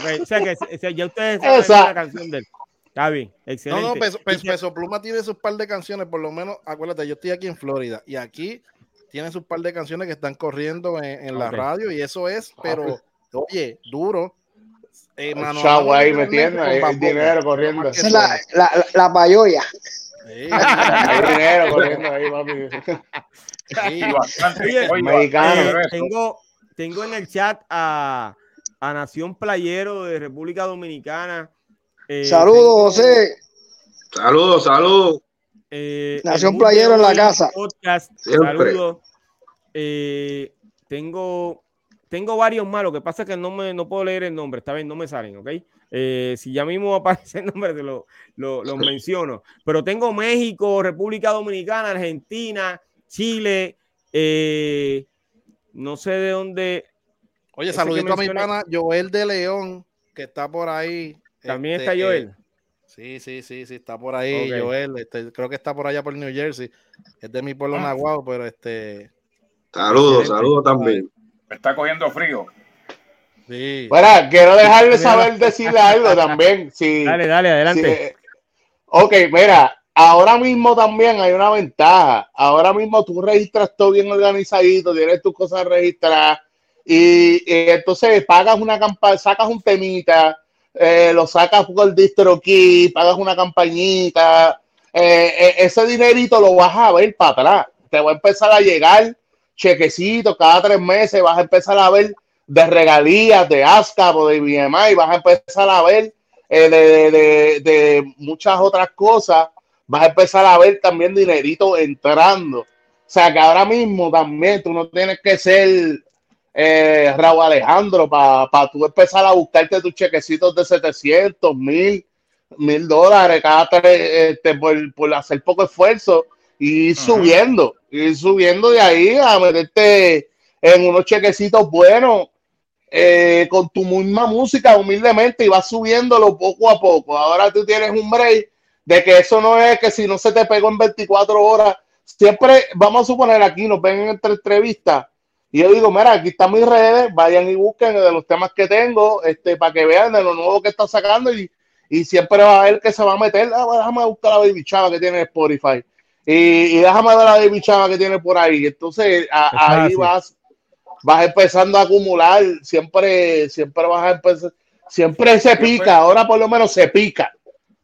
Okay, o sea que ya ustedes saben Esa. la canción de él. Está bien, excelente. No, no, peso, peso, Pluma tiene sus par de canciones, por lo menos, acuérdate, yo estoy aquí en Florida y aquí tiene sus par de canciones que están corriendo en, en la radio y eso es, pero, oye, duro. Eh, chavo ahí metiendo, ahí el dinero corriendo. Esa es la, la, la payoya. Sí, hay dinero corriendo ahí, papi. Sí, bastante. Oye, Mexicano. Eh, tengo, tengo en el chat a, a Nación Playero de República Dominicana. Eh, saludos, José. Saludos, saludos. Eh, Nación Playero en la casa. Saludos. Eh, tengo, tengo varios más, lo que pasa es que no, me, no puedo leer el nombre, esta vez no me salen, ¿ok? si ya mismo aparece el nombre, te lo, lo, menciono. Pero tengo México, República Dominicana, Argentina, Chile, no sé de dónde. Oye, saludito a mi pana Joel de León, que está por ahí. También está este, Joel. Sí, sí, sí, sí, está por ahí, Joel. Este, creo que está por allá por New Jersey. Es de mi pueblo ah. Nahuatl, pero este. Saludos, saludos también. Está cogiendo frío. Sí. Bueno, quiero dejarle saber decirle algo también. Sí, dale, dale, adelante. ok, mira, ahora mismo también hay una ventaja. Ahora mismo tú registras todo bien organizadito, tienes tus cosas registradas y, y entonces pagas una campaña, sacas un temita eh, lo sacas por el distro aquí, pagas una campañita, eh, eh, ese dinerito lo vas a ver para atrás. Te va a empezar a llegar chequecitos cada tres meses, vas a empezar a ver de regalías, de ASCAP o de BMI, vas a empezar a ver de, muchas otras cosas, vas a empezar a ver también dinerito entrando. O sea que ahora mismo también tú no tienes que ser eh, Raúl Alejandro, para pa tú empezar a buscarte tus chequecitos de 700, mil, mil dólares cada tres, este, por, hacer poco esfuerzo y subiendo, ir subiendo de ahí a meterte en unos chequecitos buenos eh, con tu misma música humildemente y vas subiéndolo poco a poco. Ahora tú tienes un break de que eso no es que si no se te pegó en 24 horas, siempre vamos a suponer aquí, nos ven en entrevistas y yo digo, mira, aquí están mis redes, vayan y busquen de los temas que tengo, este, para que vean de lo nuevo que está sacando y, y siempre va a ver que se va a meter, ah, déjame buscar la baby chava que tiene Spotify y, y, déjame ver la baby chava que tiene por ahí. Entonces ahí vas, vas empezando a acumular, siempre, siempre vas a empezar, siempre se pica, ahora por lo menos se pica.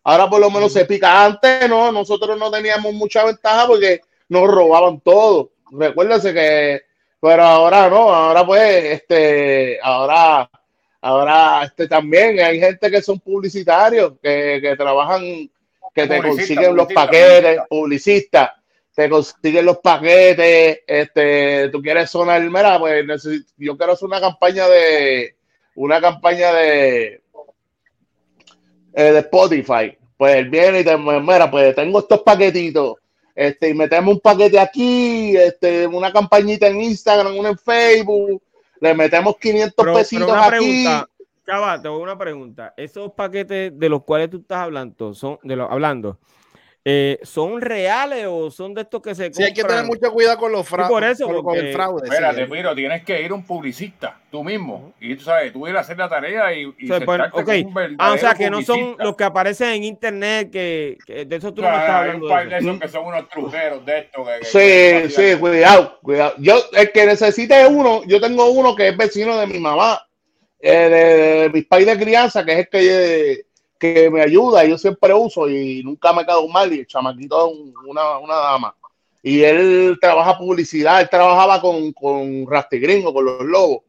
Ahora por lo menos se pica. Antes no, nosotros no teníamos mucha ventaja porque nos robaban todo. Recuérdense que pero ahora no, ahora pues, este, ahora, ahora, este, también hay gente que son publicitarios, que, que trabajan, que te consiguen los paquetes, publicistas, te consiguen los paquetes, este, tú quieres sonar, mira, pues yo quiero hacer una campaña de, una campaña de, eh, de Spotify. Pues él viene y te mira, pues tengo estos paquetitos este, y metemos un paquete aquí, este, una campañita en Instagram, una en Facebook, le metemos 500 pesitos aquí. Chava, te voy a una pregunta. Esos paquetes de los cuales tú estás hablando, son de los hablando, eh, ¿son reales o son de estos que se compran? Sí, hay que tener mucho cuidado con los fraudes. por eso, con, el fraude. Espérate, miro, tienes que ir un publicista, tú mismo. Y tú sabes, tú ir a hacer la tarea y, y o sea, okay. ah, o sea, que no son los que aparecen en internet, que, de eso tú no me estás hablando. Hay un par de esos que son unos trujeros de esto. sí, sí, cuidado, cuidado. Yo, el que necesite uno, yo tengo uno que es vecino de mi mamá, de, de, mis pais de crianza, que es el que que me ayuda, yo siempre uso y nunca me he quedado mal. Y el chamaquito es una, una dama. Y él trabaja publicidad, él trabajaba con, con Rastigringo, con los lobos.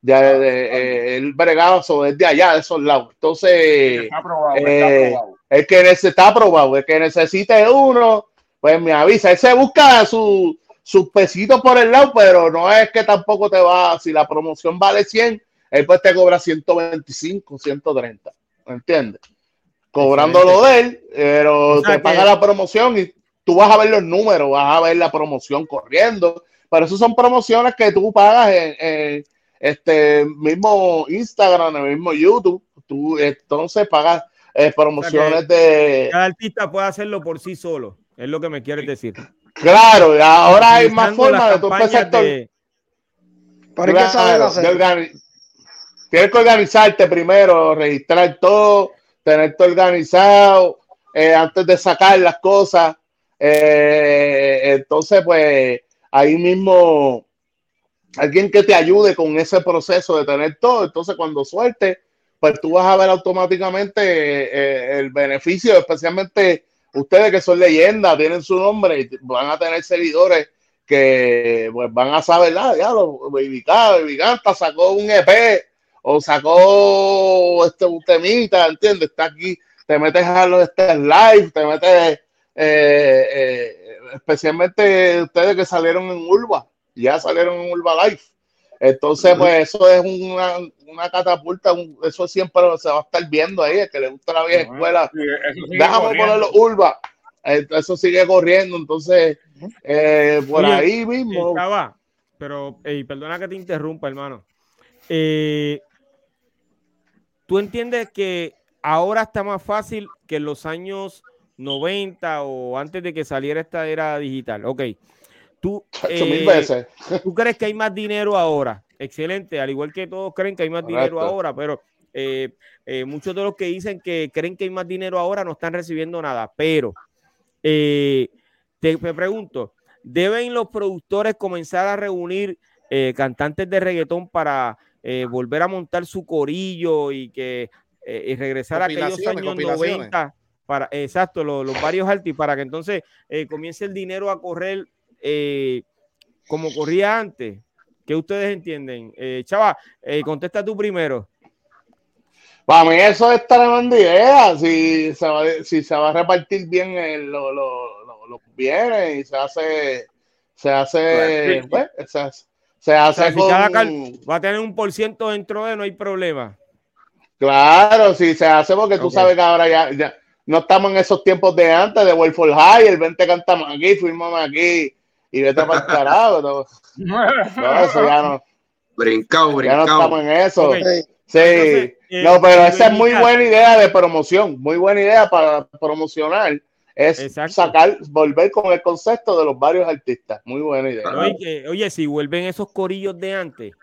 De, de, eh, él bregaba desde allá, de esos lados. Entonces, está eh, el que está aprobado, el que necesite uno, pues me avisa. Él se busca su, sus pesitos por el lado, pero no es que tampoco te va, si la promoción vale 100, él pues te cobra 125, 130, ¿entiendes? cobrando lo de él, pero te paga la promoción y tú vas a ver los números, vas a ver la promoción corriendo. Pero eso son promociones que tú pagas en, este mismo Instagram, en el mismo YouTube. Tú entonces pagas eh, promociones de. Cada artista puede hacerlo por sí solo, es lo que me quieres decir. Claro, ahora hay más formas de tú empezar de... Tienes que organizarte primero, registrar todo tenerte organizado eh, antes de sacar las cosas. Eh, entonces, pues ahí mismo alguien que te ayude con ese proceso de tener todo. Entonces, cuando suelte, pues tú vas a ver automáticamente eh, el beneficio, especialmente ustedes que son leyendas, tienen su nombre y van a tener seguidores que pues van a saber, ah, ya lo Baby sacó un EP o sacó este un temita, ¿entiendes? Está aquí, te metes a los este live, te metes, eh, eh, especialmente ustedes que salieron en Urba, ya salieron en Urba Live. Entonces, pues eso es una, una catapulta, eso siempre se va a estar viendo ahí, el que le gusta la vieja escuela. Déjame ponerlo Urba, eso sigue corriendo, entonces, eh, por ahí mismo. pero, perdona que te interrumpa, hermano. Eh, ¿Tú entiendes que ahora está más fácil que en los años 90 o antes de que saliera esta era digital? Ok. ¿Tú, eh, ¿Tú crees que hay más dinero ahora? Excelente, al igual que todos creen que hay más dinero ahora, pero eh, eh, muchos de los que dicen que creen que hay más dinero ahora no están recibiendo nada. Pero te me pregunto, ¿deben los productores comenzar a reunir cantantes de reggaetón para eh, volver a montar su corillo y que eh, y regresar a aquellos años 90 para exacto los, varios altis para que entonces eh, comience el dinero a correr como corría antes ¿Qué ustedes entienden? Chava, contesta tú primero. Para mí eso es tremenda idea. Si se va, si se va a repartir bien los lo, bienes y se hace, se hace, pues, se hace se hace va a tener un por ciento dentro de no hay problema. Claro, sí, se hace porque tú sabes que ahora ya, ya, no estamos en esos tiempos de antes de World for High, el 20 cantamos aquí, firmamos aquí y vete para el carajo. no, eso ya no. Brincado, brincado. Ya no estamos en eso. Sí, eh, no, pero esa es muy buena idea de promoción, muy buena idea para promocionar es sacar, volver con el concepto de los varios artistas. Muy buena idea. Oye, si vuelven esos corillos de antes,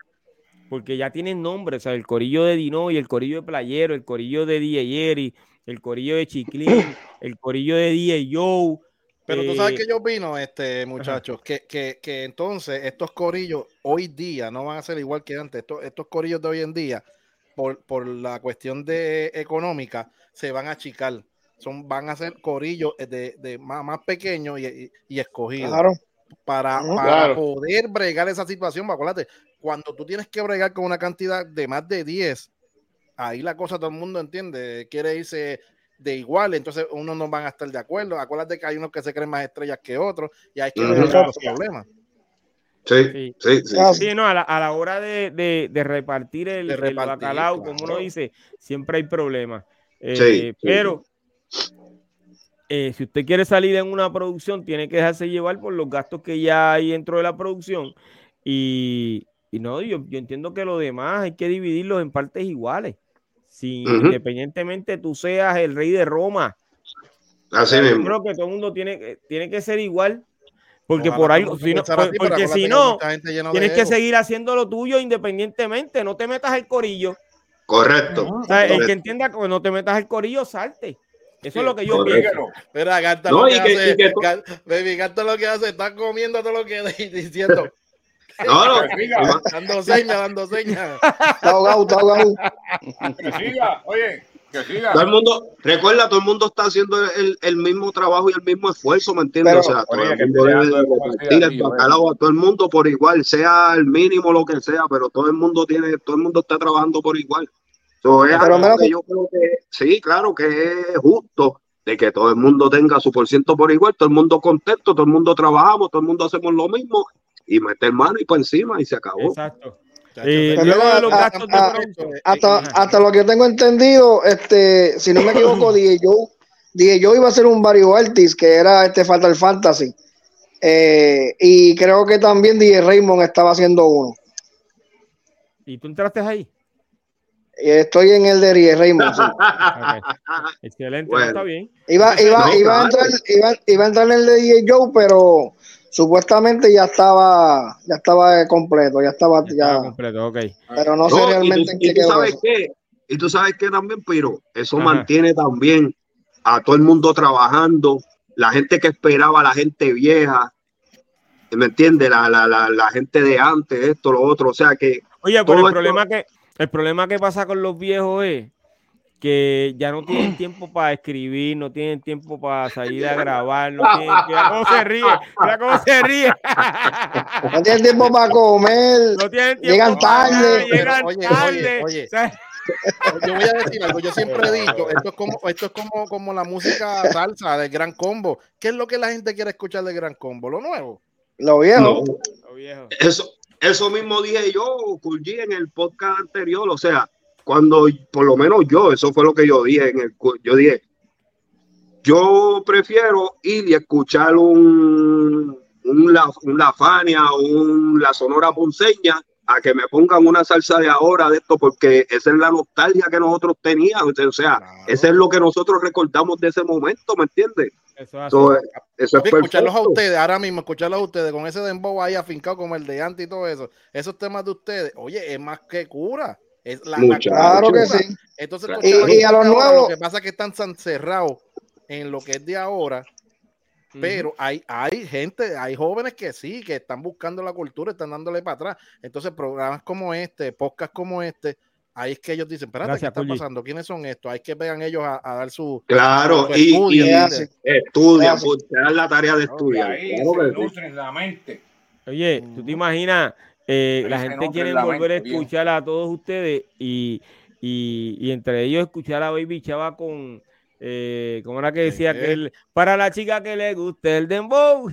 porque ya tienen nombre, o sea, el corillo de Dino y el corillo de Playero, el corillo de DJ Eri, el corillo de Chiclín, el corillo de DJ Joe. Pero tú sabes eh, que yo opino, este, muchachos, que, que, que, entonces estos corillos hoy día no van a ser igual que antes. Estos, estos corillos de hoy en día, por, por la cuestión de económica, se van a achicar son, van a ser corillos de, de más, más, pequeños y, y, escogidos. Para, para poder bregar esa situación, acuérdate, cuando tú tienes que bregar con una cantidad de más de 10, ahí la cosa todo el mundo entiende, quiere irse de igual, entonces unos no van a estar de acuerdo. Acuérdate que hay unos que se creen más estrellas que otros y hay que resolver los problemas. Sí, sí, sí. no, a la, a la hora de, de, de repartir el, el bacalao, como uno dice, siempre hay problemas. Eh, pero eh, si usted quiere salir en una producción, tiene que dejarse llevar por los gastos que ya hay dentro de la producción. Y, no, yo, yo, entiendo que lo demás hay que dividirlos en partes iguales. Si independientemente tú seas el rey de Roma, Así mismo. creo que todo el mundo tiene, tiene que ser igual. Porque por ahí, si no, porque si no, tienes que seguir haciendo lo tuyo independientemente, no te metas el corillo. Correcto. el que entienda que no te metas el corillo, salte. Eso es lo que yo pienso. Pero Gata lo que, hace, que Baby Gata lo que hace, está comiendo todo lo que diciendo. No, no. dando señas, dando señas. Está ahogado, está ahogado. Que siga, oye. Que siga. Todo el mundo, recuerda, todo el mundo está haciendo el, el mismo trabajo y el mismo esfuerzo, ¿me entiendes? o sea, todo el mundo debe repartir el bacalao a todo el mundo por igual, sea el mínimo lo que sea, pero todo el mundo tiene, todo el mundo está trabajando por igual yo creo que sí, claro que es justo de que todo el mundo tenga su por ciento por igual, todo el mundo contento, todo el mundo trabajamos, todo el mundo hacemos lo mismo y meter mano y por encima y se acabó. Exacto. hasta, hasta, lo que tengo entendido, este, si no me equivoco, DJ Joe, DJ Joe iba a ser un Mario Artist, que era este Fatal Fantasy. Eh, y creo que también DJ Raymond estaba haciendo uno. ¿Y tú entraste ahí? Estoy en el de Raymond. Excelente, está bien. Iba, iba, iba, a entrar, iba, iba, a entrar, en el de DJ Joe, pero supuestamente ya estaba, ya estaba completo, ya estaba, ya, completo, okay. Pero no, sé realmente en qué y tú sabes qué, y tú sabes que también, pero eso mantiene también a todo el mundo trabajando, la gente que esperaba, la gente vieja, ¿me entiendes? La, la, la, la gente de antes, esto, lo otro, o sea que. Oye, pero el problema que el problema que pasa con los viejos es que ya no tienen tiempo para escribir, no tienen tiempo para salir a grabar, no tienen mira cómo se ríe, mira cómo se ríe. No tienen tiempo para comer, no tienen tiempo llegan tarde. llegan Oye, tarde. oye, oye. O sea, Yo voy a decir algo, yo siempre he dicho, esto es como, esto es como, como la música salsa del Gran Combo. ¿Qué es lo que la gente quiere escuchar del Gran Combo? Lo nuevo. Lo viejo. No, oh, viejo. eso, eso mismo dije yo, Kulji, en el podcast anterior. O sea, cuando, por lo menos yo, eso fue lo que yo dije. En el, yo dije, yo prefiero ir y escuchar un, un, La, un La Fania o un La Sonora Ponceña a que me pongan una salsa de ahora de esto, porque esa es la nostalgia que nosotros teníamos. O sea, Claro. ese es lo que nosotros recordamos de ese momento, ¿me entiendes? Eso. Eso, es- escucharlos a ustedes, ahora mismo, escucharlos a ustedes con ese dembow ahí afincado como el de antes y todo eso, esos temas de ustedes, oye, es más que cura. Es la, la Muchacho. Claro que cura. sí. Entonces, Y- y a los nuevos- Lo que pasa es que están tan cerrados en lo que es de ahora, pero hay, hay gente, hay jóvenes que sí, que están buscando la cultura, están dándole para atrás. Entonces, programas como este, podcasts como este, ahí es que ellos dicen, espérate, Gracias, ¿qué está pasando? ¿Quiénes son estos? Hay que vean ellos a, a dar su... Claro, su y, estudio, y Gracias. pues, te dan la tarea de estudiar. ahí Claro se sí. la mente. Oye, tú te imaginas, eh, Ahí la gente quiere la volver a bien. escuchar a todos ustedes y, y, y entre ellos escuchar a Baby Chava con, eh, ¿cómo era que decía Sí. que él, para la chica que le guste el dembow?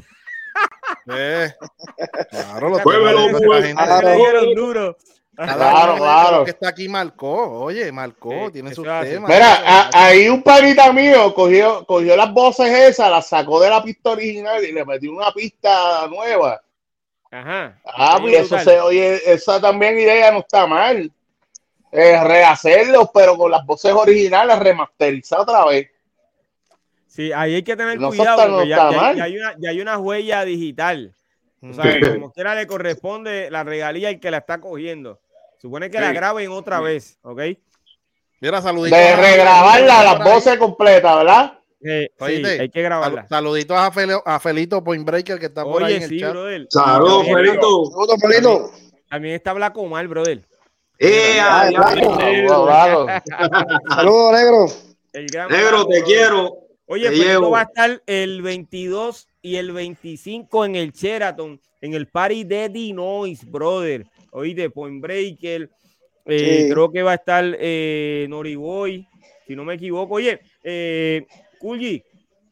Eh, claro, muévelo. gente. Claro. Le dieron duro. Cada Claro, claro. que está aquí marcó, oye, marcó, Sí, tiene sus temas. Mira, ahí un panita mío cogió, cogió las voces esas, las sacó de la pista original y le metió una pista nueva. Ajá. Ah, pues eso brutal. se oye, esa también idea no está mal. Eh, rehacerlos, pero con las voces originales, remasterizar otra vez. Sí, ahí hay que tener No cuidado está- no porque ya, está ya- mal. ya hay una, ya hay una huella digital. O sea, que como quiera le corresponde la regalía al que la está cogiendo. Supone que la graben otra Sí. vez, ¿ok? Mira, saluditos. De a- regrabarla, las por ahí. voces completas, ¿verdad? Eh, sí, hay que grabarla. Sal- Saluditos a, Fel- a Felito Point Breaker que está por ahí en Oye, el chat. Saludos, Felito. Saludos, Felito. También está Black Omar, brother. Eh. Saludos, negro. El gran Negro, te quiero. Oye, llevo. va a estar el 22 y el 25 en el Sheraton, en el party de Dinois, brother. Oíste, Point Breaker. eh, Sí. Creo que va a estar eh, Noriboy, si no me equivoco. Oye, eh, Kulji.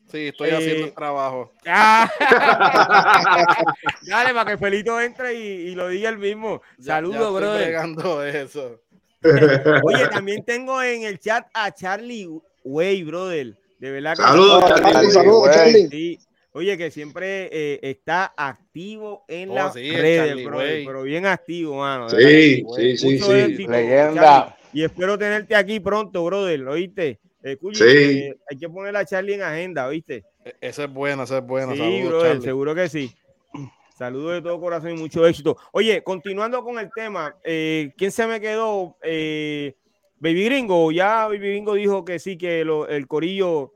Sí, estoy Eh, haciendo el trabajo. Ah. Dale, para que Felito entre y, y lo diga el mismo. Saludos, estoy brother. eso. Oye, también tengo en el chat a Charlie Way, brother. De verdad que Saludos, Saludos, Charlie. Charlie. Saludos, güey. Charlie. Sí. Oye, que siempre eh, está activo en Oh, las sí, redes, Charlie pero bien activo, mano. Sí, sí, sí, éxito, Leyenda. Charlie. Y espero tenerte aquí pronto, brother, ¿oíste? Culli, Sí. eh, hay que poner a Charlie en agenda, ¿viste? E- Esa es buena, esa es buena. sí, Saludos, brother, Charlie. seguro que sí. Saludos de todo corazón y mucho éxito. Oye, continuando con el tema, eh, ¿quién se me quedó? Eh, Baby Gringo, ya Baby Gringo dijo que sí, que lo- el corillo, o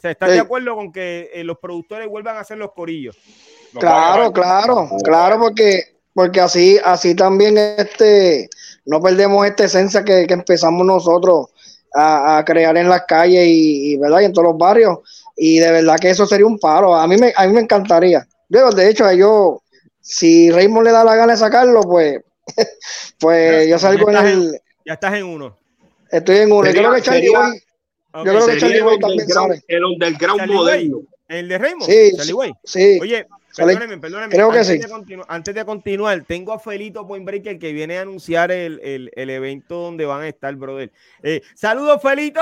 sea, ¿estás Sí. de acuerdo con que eh, los productores vuelvan a hacer los corillos? Los Claro, claro, claro, porque, porque así, así también este, no perdemos esta esencia que, que empezamos nosotros a, a crear en las calles y, y, ¿verdad? y en todos los barrios. Y de verdad que eso sería un paro. A mí me, a mí me encantaría. De hecho, yo, si Raymond le da la gana de sacarlo, pues, pues yo salgo en el, Ya estás en uno. estoy en uno. Yo Sería- creo que Charlie sería- Way- Ok, creo que Sería Charlie el Way también underground, sale. el underground Charlie Way. moderno. El de Raymond, Sí, Charlie sí, Way. sí. Oye, perdónenme, perdónenme. creo que antes sí. De continu- antes de continuar, tengo a Felito Point Breaker que viene a anunciar el, el- el evento donde van a estar, brother. Eh, ¡Saludos, Felito!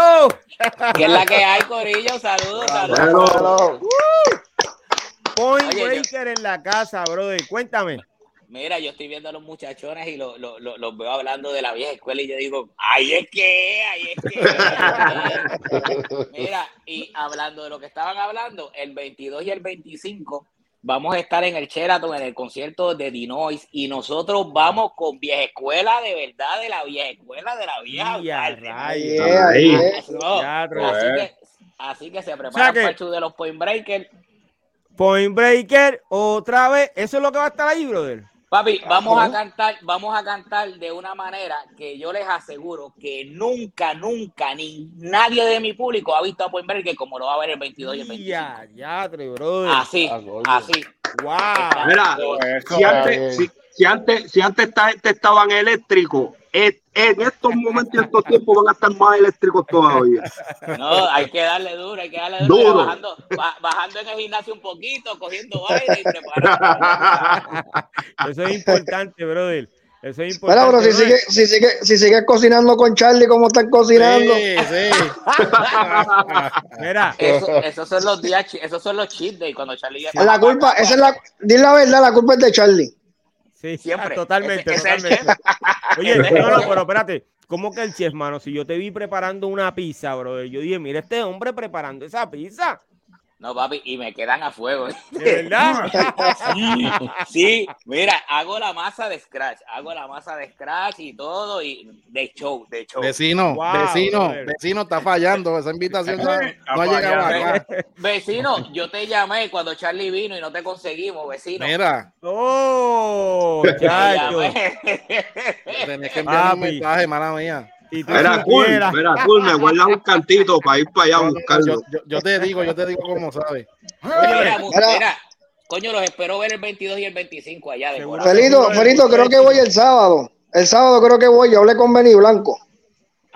¿Qué es la que hay, Corillo? Saludos, saludos. Bueno, Point Oye, yo- Breaker en la casa, brother. Cuéntame. Mira, yo estoy viendo a los muchachones y lo- lo- lo- los veo hablando de la vieja escuela y yo digo, ahí es que, ahí es que. Mira, y hablando de lo que estaban hablando, el 22 y el 25 vamos a estar en el Sheraton en el concierto de Dinois y nosotros vamos con vieja escuela de verdad, de la vieja escuela, de la vieja. Así, que, así que se preparan que- para el show de los Point Breakers. Point Breaker, otra vez. ¿Eso es lo que va a estar ahí, brother? Papi, vamos a cantar, vamos a cantar de una manera que yo les aseguro que nunca, nunca, ni nadie de mi público ha visto a que como lo va a ver el 22 y el 25. Ya, ya, brother. Así, así. Wow. Mira, si antes, si, si antes, si antes esta gente estaban eléctricos, en estos momentos y estos tiempos van a estar más eléctricos todavía. No, hay que darle duro, hay que darle duro. Bajando, bajando en el gimnasio un poquito, cogiendo aire y preparando. Eso es importante, brother. Eso es importante. Bueno, pero si sigue, si sigue, si sigue cocinando con Charlie como están cocinando. Sí, sí. Mira. Eso, esos son los días, esos son los cheat days cuando Charlie La culpa, esa es la, di la verdad, la culpa es de Charlie. Sí, siempre. totalmente, totalmente. Oye, no, no, pero espérate. ¿Cómo que el chef, mano? Si yo te vi preparando una pizza, bro, yo dije, mira este hombre preparando esa pizza. No, papi, y me quedan a fuego. ¿De verdad? sí, mira, hago la masa de scratch, hago la masa de scratch y todo, y de show, de show. Vecino, vecino, vecino está fallando, esa invitación no, ha llegado acá. Vecino, yo te llamé cuando Charlie vino y no te conseguimos, vecino. Mira. ¡Oh! Chacho. Tenés que enviar un mensaje, mala mía. Mira, cool, mira, cool, me guardas un cantito para ir para allá a buscarlo. Yo, te digo, yo te digo cómo sabes. Mira, mira, coño, los espero ver el 22 y el 25 allá de Felito, Felito, creo que voy el sábado. El sábado creo que voy, yo hablé con Benny Blanco.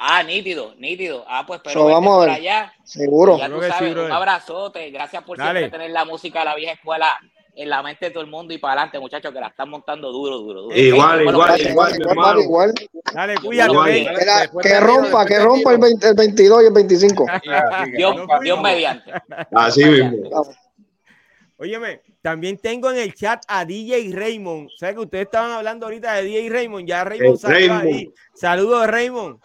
Ah, nítido, nítido. Ah, pues pero vamos a ver. allá. Seguro. Ya tú sabes, un abrazote. Gracias por siempre tener la música de la vieja escuela en la mente de todo el mundo y para adelante, muchachos, que la están montando duro, duro, duro. Igual, igual, igual, igual, igual, Dale, cuídate. Que rompa, que rompa el, 22 y el 25. Dios, Dios mediante. Así mismo. Óyeme, también tengo en el chat a DJ Raymond. ¿Sabes que ustedes estaban hablando ahorita de DJ Raymond? Ya Raymond salió ahí. Saludos, Raymond.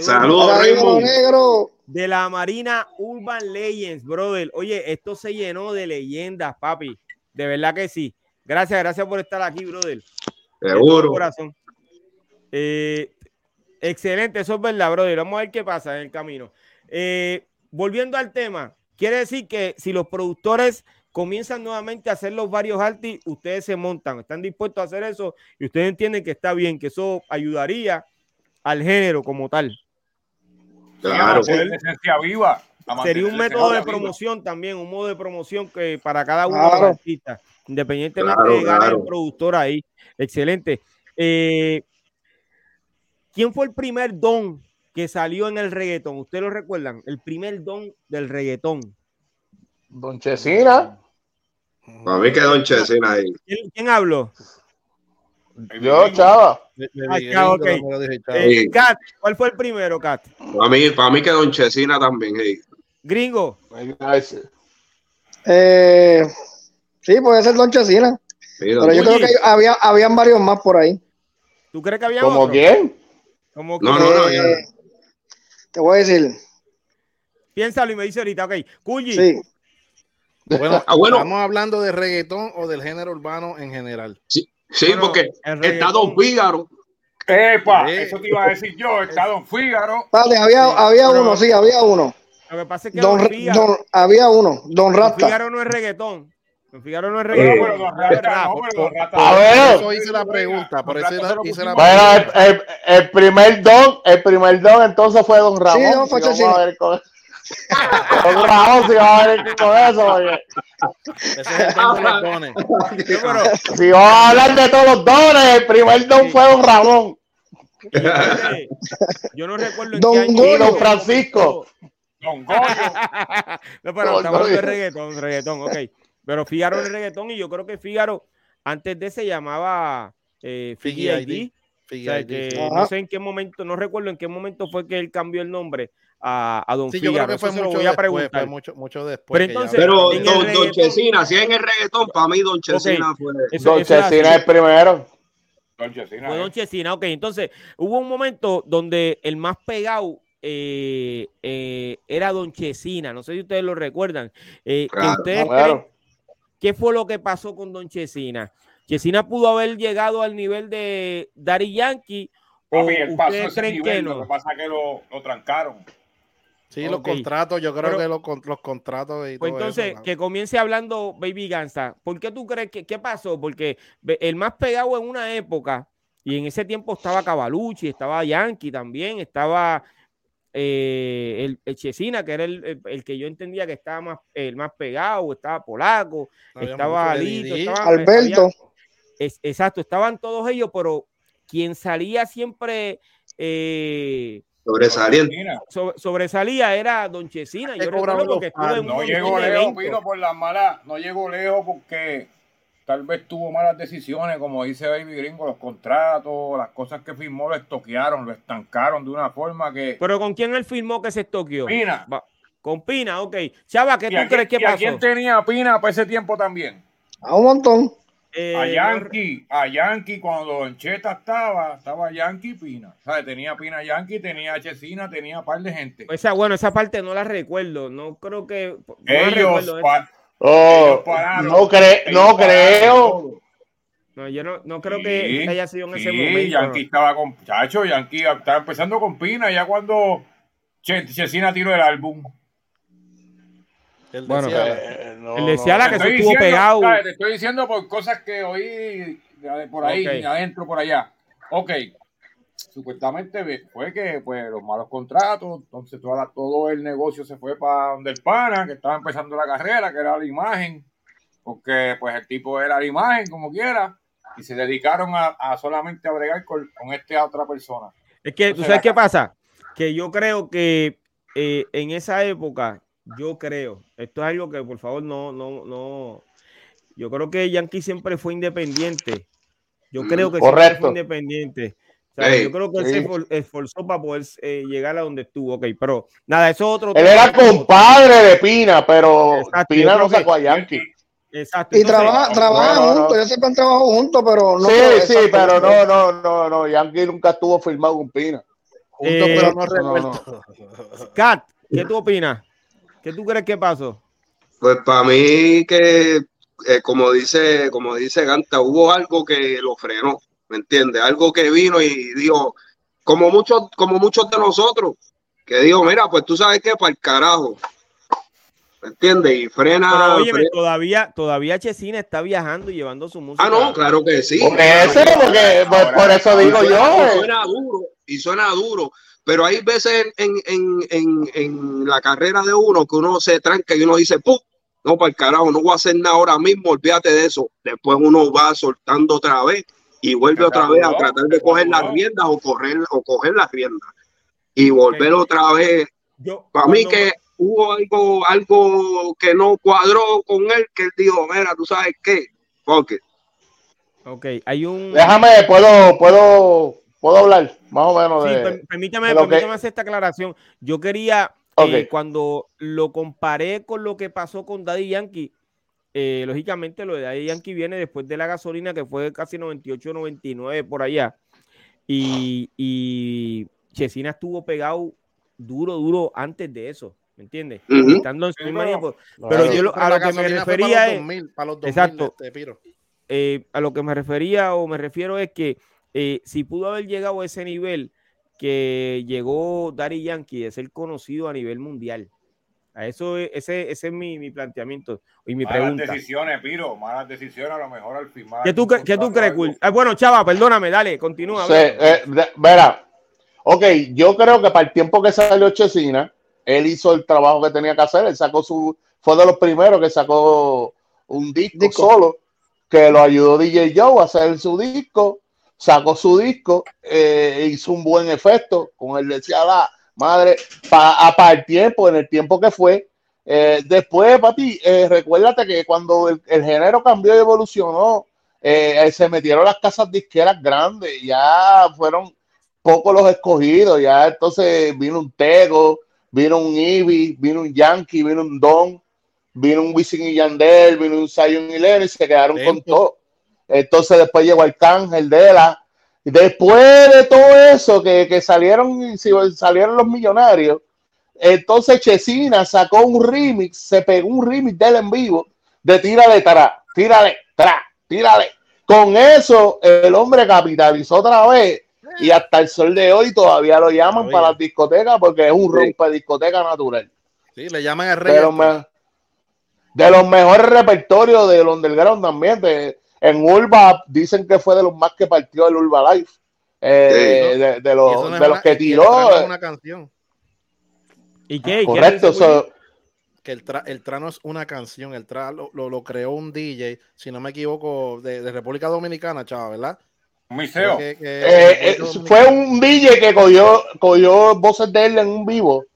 Saludos, Raymond. Negro. De la Marina Urban Legends, brother. Oye, esto se llenó de leyendas, papi. De verdad que sí. Gracias, gracias por estar aquí, brother. Seguro. Corazón. Eh, excelente, eso es verdad, brother. Vamos a ver qué pasa en el camino. Eh, volviendo al tema, quiere decir que si los productores comienzan nuevamente a hacer los varios artis, ustedes se montan, están dispuestos a hacer eso y ustedes entienden que está bien, que eso ayudaría al género como tal. Claro, esencia viva. Sería un método de promoción también, un modo de promoción que para cada uno de los artistas, independientemente de ganar el productor ahí. Excelente. Eh, ¿Quién fue el primer don que salió en el reggaetón? ¿Ustedes lo recuerdan? El primer don del reggaetón. Don Chesina. A mí que Don Chesina ahí. ¿Quién, habló? Yo, Chava. Ah, okay. eh, Kat, ¿cuál fue el primero, Kat? Para mí, para mí que Don Chesina también. Hey. Gringo. Eh, sí, puede ser Don Chesina. pero yo creo que había, habían varios más por ahí. ¿Tú crees que había ¿Como quién? ¿Como no, no, no, Te voy a decir. Piénsalo y me dice ahorita, ok. Cuyi. Sí. Bueno, ah, bueno, ¿estamos hablando de reggaetón o del género urbano en general? Sí, sí porque está Don Fígaro. Epa, eso te iba a decir yo, está Don Fígaro. Vale, había, había uno, sí, había uno. Lo que pasa es que don, don, había uno, Don Rata. Don Fígaro no es reggaetón. Don Fígaro no es reggaetón. Eh, don a ver. Eso hice la pregunta. Por eso hice la bueno, el, el, primer don, el primer don entonces fue Don Ramón. Sí, don fue si vamos a ver con... Don Ramón, si vamos a ver con eso, oye. Ese es el don de los dones. Si vamos a hablar de todos los dones, el primer don fue Don Ramón. Yo no recuerdo en Don qué año. Don Francisco. Don Goyo. no, pero estamos de reggaetón, reggaetón, ok. Pero Fígaro el reggaetón y yo creo que Fígaro antes de se llamaba eh, Figi ID. no sé en qué momento, no recuerdo en qué momento fue que él cambió el nombre a, a Don sí, Fígaro. Yo creo que fue mucho voy a preguntar. Después, mucho, mucho después. Pero, entonces, pero don, don, Chesina, si es en el reggaetón, para mí Don Chesina okay. fue. Eso, don eso Chesina es el primero. Don Chesina. Fue Don Chesina, ok. Entonces, hubo un momento donde el más pegado eh, eh, era Don Chesina. No sé si ustedes lo recuerdan. Eh, claro, que ustedes claro. ¿Qué fue lo que pasó con Don Chesina? Chesina pudo haber llegado al nivel de Dari Yankee. ¿O Papi, creen nivel, que no? Lo que pasa es que lo, lo trancaron. Sí, los contratos, yo creo que los, los, contratos y pues entonces, que comience hablando Baby Gansa. ¿Por qué tú crees que qué pasó? Porque el más pegado en una época, y en ese tiempo estaba Cavalucci, estaba Yankee también, estaba eh, el, Chesina, que era el, que yo entendía que estaba más, el más pegado, estaba Polaco, estaba Alito, estaba, Alberto. exacto, estaban todos ellos, pero quien salía siempre eh, sobresalía era Don Chesina. Yo recuerdo que no llegó lejos, Pino, por las malas, no llegó lejos porque tal vez tuvo malas decisiones, como dice Baby Gringo, los contratos, las cosas que firmó lo estoquearon, lo estancaron de una forma que. Pero ¿con quién él firmó que se estoqueó? Pina. con Pina, ok. Chava, ¿qué tú crees que pasó? ¿A quién tenía Pina para ese tiempo también? A un montón. Eh, a Yankee, a Yankee cuando en Cheta estaba, estaba Yankee Pina. ¿Sabes? Tenía Pina Yankee, tenía Chesina, tenía un par de gente. O sea, bueno, esa parte no la recuerdo. No creo que. ellos, oh, no, no creo. No, yo no, no creo que haya sido en ese momento. Yankee estaba con. Chacho, Yankee estaba empezando con Pina ya cuando Chesina tiró el álbum. Bueno, eh, el de Ciala que se estuvo pegado. Te estoy diciendo por cosas que oí por ahí, adentro, por allá. Ok. Supuestamente fue que pues los malos contratos, entonces toda todo el negocio se fue para donde el pana, que estaba empezando la carrera, que era la imagen, porque pues el tipo era la imagen, como quiera, y se dedicaron a, solamente a bregar con, esta otra persona. Es que, ¿tú sabes qué pasa? Que yo creo que eh, en esa época yo creo, esto es algo que por favor no, no, no. Yo creo que Yankee siempre fue independiente. Yo creo que siempre fue independiente. Yo creo que él se esforzó para poder eh, llegar a donde estuvo. Ok, pero nada, eso es otro. Él era compadre de Pina, pero Pina no sacó a Yankee. Exacto. Y trabaja, trabaja juntos, ellos siempre han trabajado juntos, pero no. Sí, sí, pero no, no, no, no. Yankee nunca estuvo firmado con Pina. Juntos, pero no revuelto. Kat, ¿qué tú opinas? ¿Qué tú crees que pasó? Pues para mí que, eh, como dice, como dice Ganta, hubo algo que lo frenó, ¿me entiendes? Algo que vino y dijo, como muchos, como muchos de nosotros, que dijo, mira, pues tú sabes que para el carajo. ¿Me entiendes? Y frena. oye, todavía, todavía Chesina está viajando y llevando su música. Ah, no, claro que sí. Por eso, porque, por, eso digo yo. Y suena duro, y suena duro. Pero hay veces en, en, en, en, la carrera de uno que uno se tranca y uno dice, ¡pum! No, para el carajo, no voy a hacer nada ahora mismo, olvídate de eso. Después uno va soltando otra vez y vuelve otra vez a tratar de coger las riendas o, correr, o coger las riendas. Y volver otra vez. Yo, para mí que hubo algo, algo que no cuadró con él, que él dijo, mira, tú sabes qué, porque. Ok, hay un... Déjame, puedo, puedo ¿Puedo hablar? Más o menos de. Sí, permítame, permítame hacer esta aclaración. Yo quería, eh, cuando lo comparé con lo que pasó con Daddy Yankee, eh, lógicamente lo de Daddy Yankee viene después de la gasolina, que fue casi 98, 99 por allá. Y, y Chesina estuvo pegado duro, duro antes de eso. ¿Me entiendes? Estando en su misma Pero yo a lo que me refería es. exacto. Este, eh, a lo que me refería o me refiero es que eh, si pudo haber llegado a ese nivel que llegó Dari Yankee de ser conocido a nivel mundial. A eso ese, ese es mi, mi, planteamiento y mi malas decisiones, Piro, malas decisiones a lo mejor al firmar. ¿Qué tú, ¿qué tú crees, ah, bueno, Chava, perdóname, dale, continúa. Eh, verá, ok, yo creo que para el tiempo que salió Chesina, él hizo el trabajo que tenía que hacer, él sacó su, fue de los primeros que sacó un disco, disco. solo, que lo ayudó DJ Joe a hacer su disco, sacó su disco, eh, hizo un buen efecto, con él decía la madre, para el tiempo, en el tiempo que fue. Eh, después, papi, eh, recuérdate que cuando el, género cambió y evolucionó, se metieron las casas disqueras grandes, ya fueron pocos los escogidos, ya entonces vino un Tego, vino un Ivy, vino un Yankee, vino un Don, vino un Wisin y Yandel, vino un Zion y Lenny, se quedaron con todo. Entonces después llegó Arcángel de la. Después de todo eso que, que salieron, salieron los millonarios, entonces Chesina sacó un remix, se pegó un remix de él en vivo de tírale tra, tírale tra, tírale. Con eso el hombre capitalizó otra vez y hasta el sol de hoy todavía lo llaman para las discotecas porque es un rompe discoteca natural. Sí, le llaman el rey. De los, mejores repertorios del underground también. En Urba dicen que fue de los más que partió el Urba Life. Eh, de, los, de los que tiró. Una canción. ¿Y qué? Correcto. que el, tra, el trano es una canción. El tra lo, lo, creó un DJ, si no me equivoco, de, de República Dominicana, chaval, ¿verdad? Miseo. Eh, eh, fue un DJ que cogió, cogió voces de él en un vivo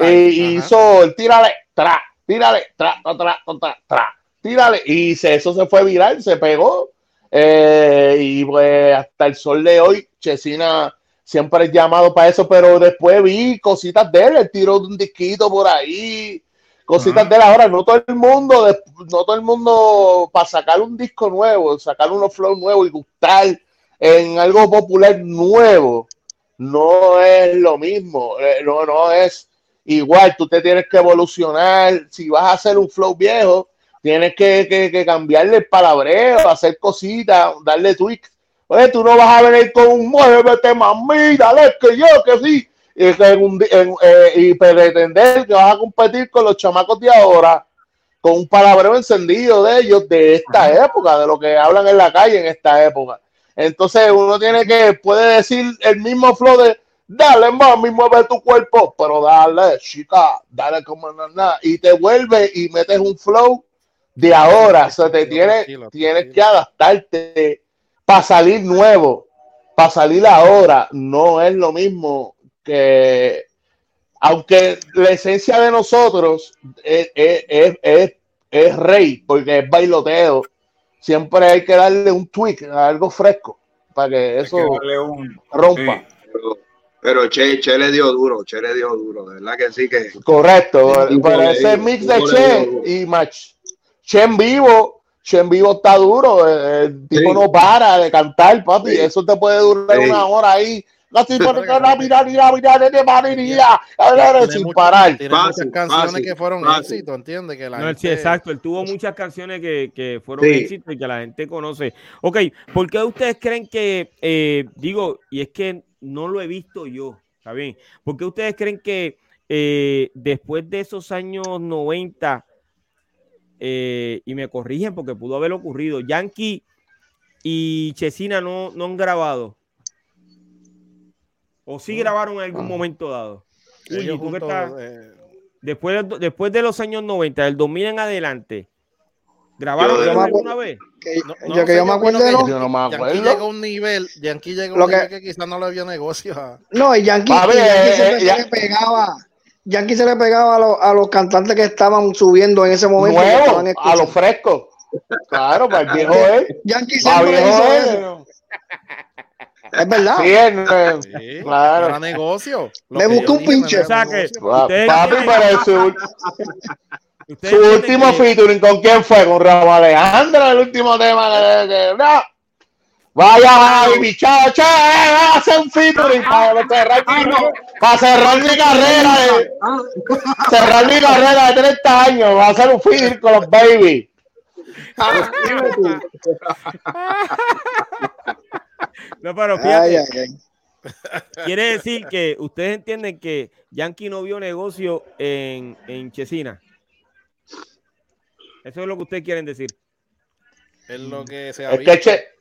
y hizo el tírale, tra, tírale, tra, tra, tra, tra, tírale. Y se, eso se fue viral, se pegó. Eh, y pues hasta el sol de hoy, Chesina siempre es llamado para eso, pero después vi cositas de él, el tiro de un disquito por ahí, cositas de él. Ahora, no todo el mundo, no todo el mundo para sacar un disco nuevo, sacar unos flows nuevos y gustar en algo popular nuevo no es lo mismo, eh, no, no es igual, tú te tienes que evolucionar, si vas a hacer un flow viejo, tienes que, que, cambiarle el palabreo, hacer cositas, darle tweaks. Oye, tú no vas a venir con un muévete, mami, dale, que yo, que sí, y, eh, y pretender que vas a competir con los chamacos de ahora, con un palabreo encendido de ellos de esta época, de lo que hablan en la calle en esta época. Entonces uno tiene que, puede decir el mismo flow de, dale mami, mueve tu cuerpo, pero dale, chica, dale como nada, y te vuelve y metes un flow de ahora, o sea, te tienes, tienes que adaptarte para salir nuevo, para salir ahora, no es lo mismo que, aunque la esencia de nosotros es, es, es, es rey, porque es bailoteo, siempre hay que darle un tweak, algo fresco, para que eso rompa. Pero, che, che, le dio duro, Che le dio duro, de verdad que sí que. Correcto, para ese mix de Che y Match. Che en vivo, Che en vivo está duro, el tipo no para de cantar, papi, eso te puede durar una hora ahí sin parar. Tiene muchas canciones que fueron éxitos, ¿entiendes? Que la sí, exacto, él tuvo muchas canciones que, que fueron éxitos y que la gente conoce. Ok, ¿por qué ustedes creen que, eh, digo, y es que no lo he visto yo, ¿está bien? ¿Por qué ustedes creen que eh, después de esos años 90, eh, y me corrigen porque pudo haber ocurrido, Yankee y Chesina no, no han grabado? ¿O sí grabaron en algún ah. momento dado? Eh, después, de, después de los años 90, del 2000 en adelante, ¿grabaron alguna vez? yo que yo me acuerdo de Yo no me acuerdo. Yankee llegó a un nivel, Yankee llegó a un nivel que, quizás no le había negocio. No, y Yankee, se le pegaba. Yankee se le pegaba a, los, a los cantantes que estaban subiendo en ese momento. a los frescos. Claro, para el viejo él. Yankee siempre hizo eso. Es verdad. Sí, claro. Para negocio. Me busco un pinche. O sea que papi, pero su, su último featuring, ¿con quién fue? Con Ramón Alejandro, el último tema que, no. Vaya, ay, muchacha, eh, hace un featuring para cerrar, para cerrar mi carrera de, cerrar mi carrera de 30 años, va a hacer un featuring con los baby. No, pero fíjate. Quiere decir que ustedes entienden que Yankee no vio negocio en, en Chesina. Eso es lo que ustedes quieren decir. Es lo que se es que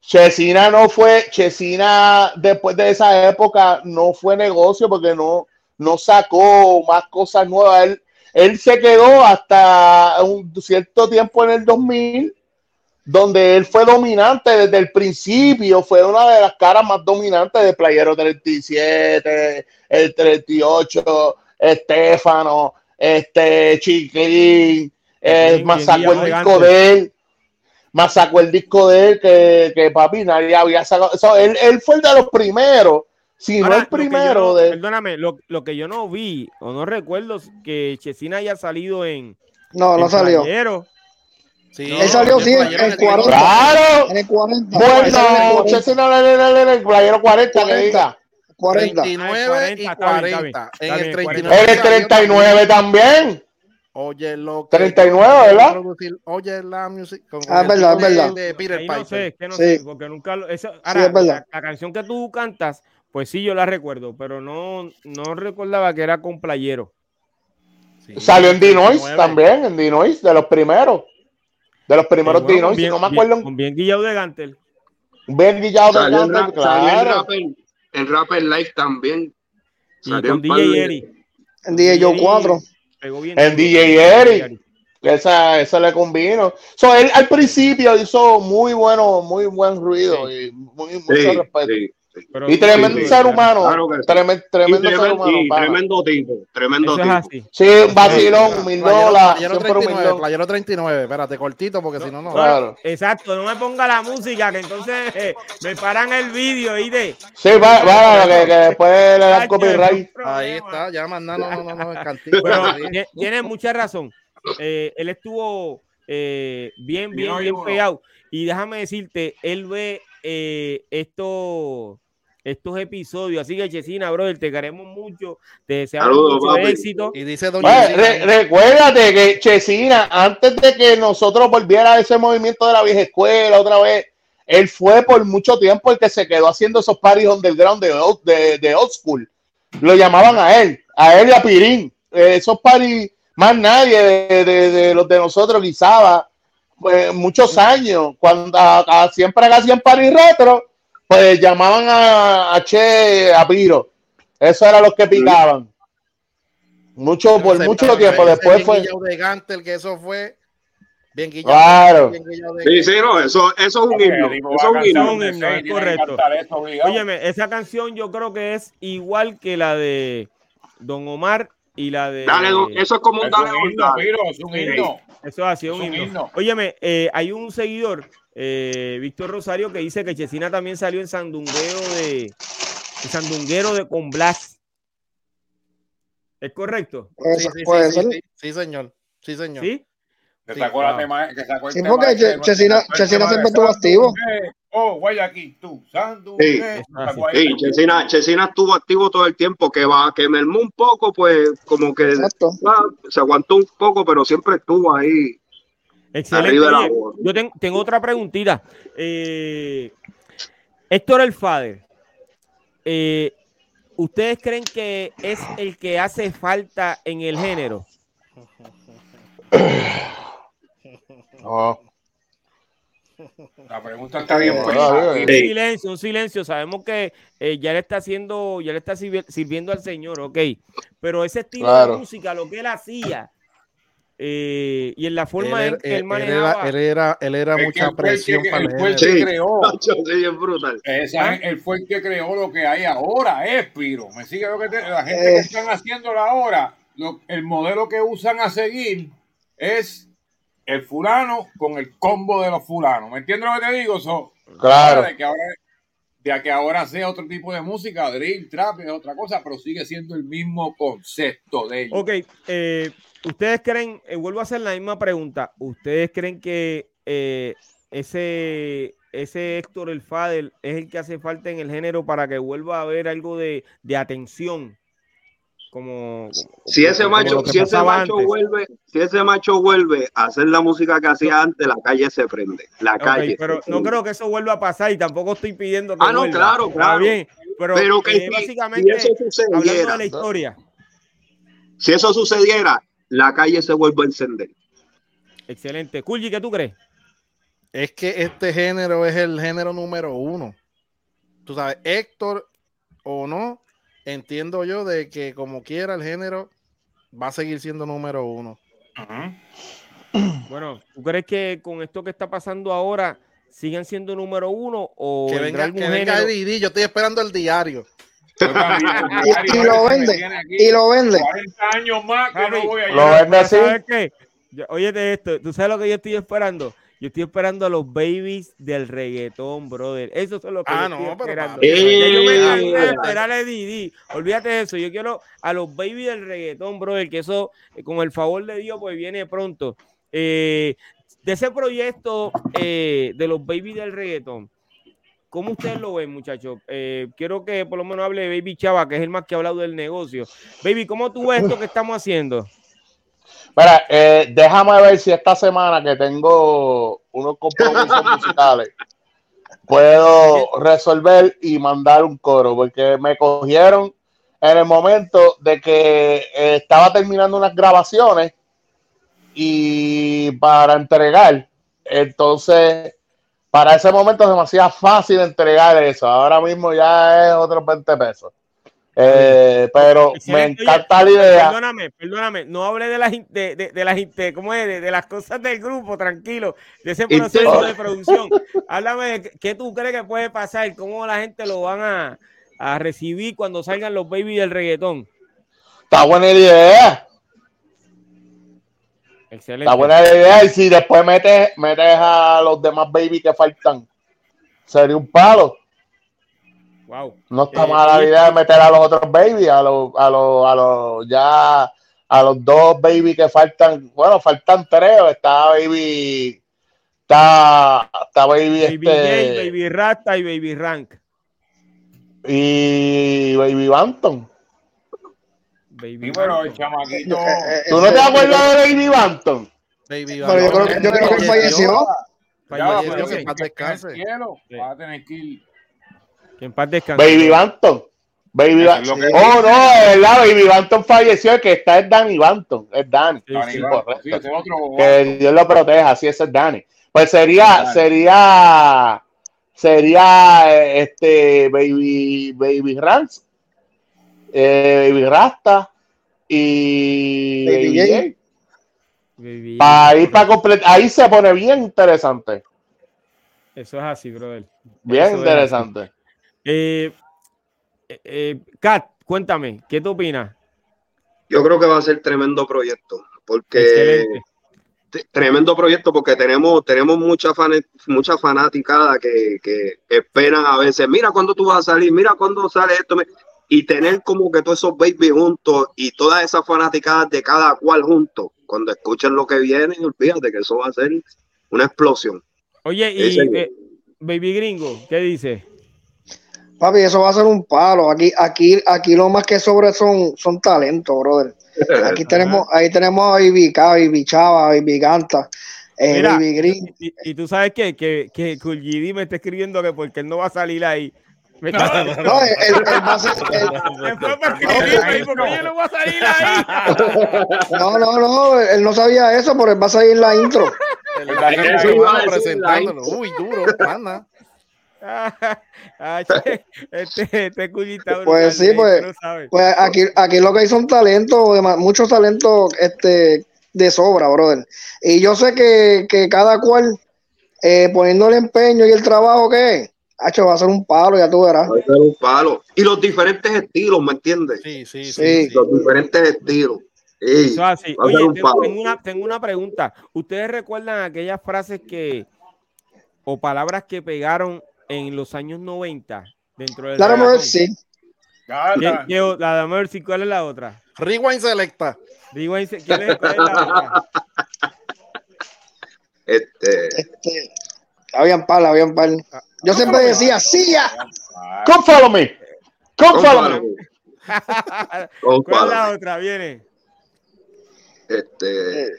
Chesina no fue, Chesina después de esa época no fue negocio porque no, no sacó más cosas nuevas. Él, él se quedó hasta un cierto tiempo en el 2000 donde él fue dominante desde el principio, fue una de las caras más dominantes de Playero 37, el 38, Estefano, este eh, sacó el disco de él, más sacó el disco de él que, que papi nadie había sacado. él, él, fue el de los primeros, si no el primero de. Perdóname, lo, lo, que yo no vi o no recuerdo que Chesina haya salido en. No, no salió. Sí, él salió sí, en, el 40. Claro. En el 40. Bueno, Chelsea no en el playero 40, que diga. 40. 39 y 40. En el 39, en el 39 también. Oye, lo que 39, ¿verdad? Oye, la music. ah, verdad, verdad. De Peter no sé, que no sé, porque nunca lo. Esa, ahora, sí, la, la, canción que tú cantas, pues sí, yo la recuerdo, pero no, no recordaba que era con playero. Sí, Salió en Dinois también, en Dinois, de los primeros. De los primeros bueno, Dinois, no me acuerdo. Con bien guillado de Gantel. Bien guillado de Gantel, claro. El rapper, el rapper Live también. Y con DJ Eri. En DJ Yo 4. En DJ Eri. Esa, esa le combino. So, él al principio hizo muy bueno, muy buen ruido sí. y muy, mucho sí, respeto. Sí y tremendo ser humano. tremendo, tremendo, ser humano. tremendo tipo. Tremendo tipo. Sí, un vacilón, mil dólares. Playero 39, espérate, cortito, porque si no, no. Claro. Exacto, no me ponga la música, que entonces eh, me paran el vídeo y de. Sí, va, va, que, que después le dan copyright. Ahí está, ya nada, no, no, no, no, Pero tiene mucha razón. Eh, él estuvo eh, bien, bien, bien pegado. Y déjame decirte, él ve eh, esto, estos episodios. Así que, Chesina, brother, te queremos mucho. Te deseamos mucho éxito. Y dice recuérdate que Chesina, antes de que nosotros volviera a ese movimiento de la vieja escuela otra vez, él fue por mucho tiempo el que se quedó haciendo esos parties underground de, de, de old school. Lo llamaban a él, a él y a Pirín. Eh, esos parties, más nadie de, de, los de nosotros guisaba pues, muchos años, cuando a, siempre hacían party retro, pues llamaban a, a Che, a Piro. Eso era lo que picaban. Mucho, por mucho tiempo. Después fue. De Gantel, que eso fue bien guillado. Claro. Bien guillado de sí, sí, no, eso, eso es un himno. Eso es un himno. es correcto. Óyeme, esa canción yo creo que es igual que la de Don Omar y la de. Dale, eso es como un dale, es un himno. Eso ha sido un himno. Óyeme, eh, hay un seguidor, eh, Víctor Rosario, que dice que Chesina también salió en Sandunguero de. En Sandunguero de con Blas. ¿Es correcto? Sí, sí, puede sí, ser. Sí, señor. Sí, señor. ¿Sí? Que sacó, la tema, que sacó el sí, tema porque de, Chesina, Chesina siempre estuvo activo. Oh, Guayaquil, tú, Sandu. Sí, sí Chesina, Chesina estuvo activo todo el tiempo, que va, que mermó un poco, pues como que va, se aguantó un poco, pero siempre estuvo ahí. Excelente. yo tengo, tengo, otra preguntita. Eh, Héctor el Fader, eh, ¿ustedes creen que es el que hace falta en el género? La pregunta está bien. un silencio, un silencio. Sabemos que eh, ya le está haciendo, ya le está sirviendo al Señor, ok. Pero ese estilo de música, lo que él hacía, eh, y en la forma en que él, manejaba. Él era, él era, mucha presión para él. Fue el que creó. él fue el que creó lo que hay ahora, es Piro. Me sigue lo que la gente que están haciendo ahora, el modelo que usan a seguir es el fulano con el combo de los fulanos. ¿Me entiendes lo que te digo? claro. Que, ahora, de que ahora sea otro tipo de música, drill, trap, es otra cosa, pero sigue siendo el mismo concepto de ellos. Ok, eh, ustedes creen, eh, vuelvo a hacer la misma pregunta, ¿ustedes creen que eh, ese, ese Héctor el Fadel es el que hace falta en el género para que vuelva a haber algo de, de atención? Como, si ese macho, si ese macho vuelve, si ese macho vuelve a hacer la música que hacía antes, la calle se prende. La calle. Pero no creo que eso vuelva a pasar y tampoco estoy pidiendo que Ah, no, claro, claro. Bien, pero, que básicamente si eso hablando de la historia. Si eso sucediera, la calle se vuelve a encender. Excelente. Kulji, ¿qué tú crees? Es que este género es el género número uno. Tú sabes, Héctor o no, entiendo yo de que como quiera el género va a seguir siendo número uno. Bueno, ¿tú crees que con esto que está pasando ahora siguen siendo número uno o que venga, que venga Didi, yo estoy esperando el diario. y, lo vende y lo vende. 40 años más que no voy a lo vende así oye de esto tú sabes lo que yo estoy esperando yo estoy esperando a los babies del reggaetón, brother. Eso es lo que ah, yo no, estoy pero esperando. yo me cansé de esperar a Didi. Olvídate de eso. Yo quiero a los babies del reggaetón, brother, que eso, eh, con el favor de Dios, pues viene pronto. Eh, de ese proyecto eh, de los babies del reggaetón, ¿cómo ustedes lo ven, muchachos? quiero que por lo menos hable de Baby Chava, que es el más que ha hablado del negocio. Baby, ¿cómo tú ves esto que estamos haciendo? Mira, eh, déjame ver si esta semana que tengo unos compromisos musicales puedo resolver y mandar un coro, porque me cogieron en el momento de que eh, estaba terminando unas grabaciones y para entregar. Entonces, para ese momento es demasiado fácil entregar eso. Ahora mismo ya es otros 20 pesos. Eh, pero me encanta la idea. Perdóname, perdóname, no hable de las de, de, de las ¿cómo es? De, las cosas del grupo, tranquilo, de ese proceso de producción. Háblame de qué tú crees que puede pasar, cómo la gente lo van a, a recibir cuando salgan los babies del reggaetón. Está buena idea. Excelente. Está buena idea. Y si después metes, metes a los demás babies que faltan, sería un palo. Wow. No está eh, mala la idea de meter a los otros babies, a los, a los, a los ya a los dos babies que faltan, bueno, faltan tres, está baby, está, está baby, baby este, baby Rasta y baby Rank. Y baby Banton. Baby pero el chamaquito. Eh, eh, ¿Tú no te acuerdas de Baby Banton? Baby Banton. Pero yo creo, yo creo que falleció. Falleció, que. Va a tener que ir que en paz descanse. Baby Banton. Baby. Oh, no, es verdad, Baby Banton falleció, el que está es Danny Banton, es Danny. Sí, sí, correcto. Sí, otro... Que Dios lo proteja, así es el Danny. Pues sería, sería, sería este Baby, Baby Rance, eh, Baby Rasta y Baby, Baby Ahí, para completar, ahí se pone bien interesante. Eso es así, brother. Bien interesante. Eh, eh, Kat, cuéntame, ¿qué tú opinas? Yo creo que va a ser tremendo proyecto, porque tremendo proyecto porque tenemos, tenemos mucha, mucha fanaticada que, esperan a veces, mira cuándo tú vas a salir, mira cuándo sale esto, y tener como que todos esos baby juntos y todas esas fanaticadas de cada cual juntos, cuando escuchen lo que viene, olvídate que eso va a ser una explosión. Oye, y eh, Baby Gringo, ¿qué dice? Papi, eso va a ser un palo. Aquí, aquí, aquí lo más que sobre son, son talentos, brother. Aquí tenemos, ahí tenemos a Baby K, Baby Chava, Baby Ganta, eh, Baby Green. Y, tú sabes que, que, que me está escribiendo que porque él no va a salir ahí. No, no, él, va a ser. No, no, no, él no sabía eso, pero él va a salir en la intro. presentándolo. Uy, duro, este, este pues sí, pues, pues aquí, aquí lo que hay son talentos, muchos talentos este, de sobra, brother. Y yo sé que, que cada cual eh, poniendo el empeño y el trabajo que es, Hacho, va a ser un palo, ya tú verás. Va a ser un palo. Y los diferentes estilos, ¿me entiendes? Sí, sí, sí. Los diferentes estilos. Eso así. Oye, tengo, una, tengo una pregunta. ¿Ustedes recuerdan aquellas frases que o palabras que pegaron en los años 90 dentro del La Mercy. la de Mercy, ¿cuál es la otra? Rewind Selecta. Rewind, ¿cuál es, cuál es la otra? Este... este habían pal, habían pal. Yo siempre decía, sí, ya. Come follow me. Come follow me. ¿Cuál es la otra? Viene. Este...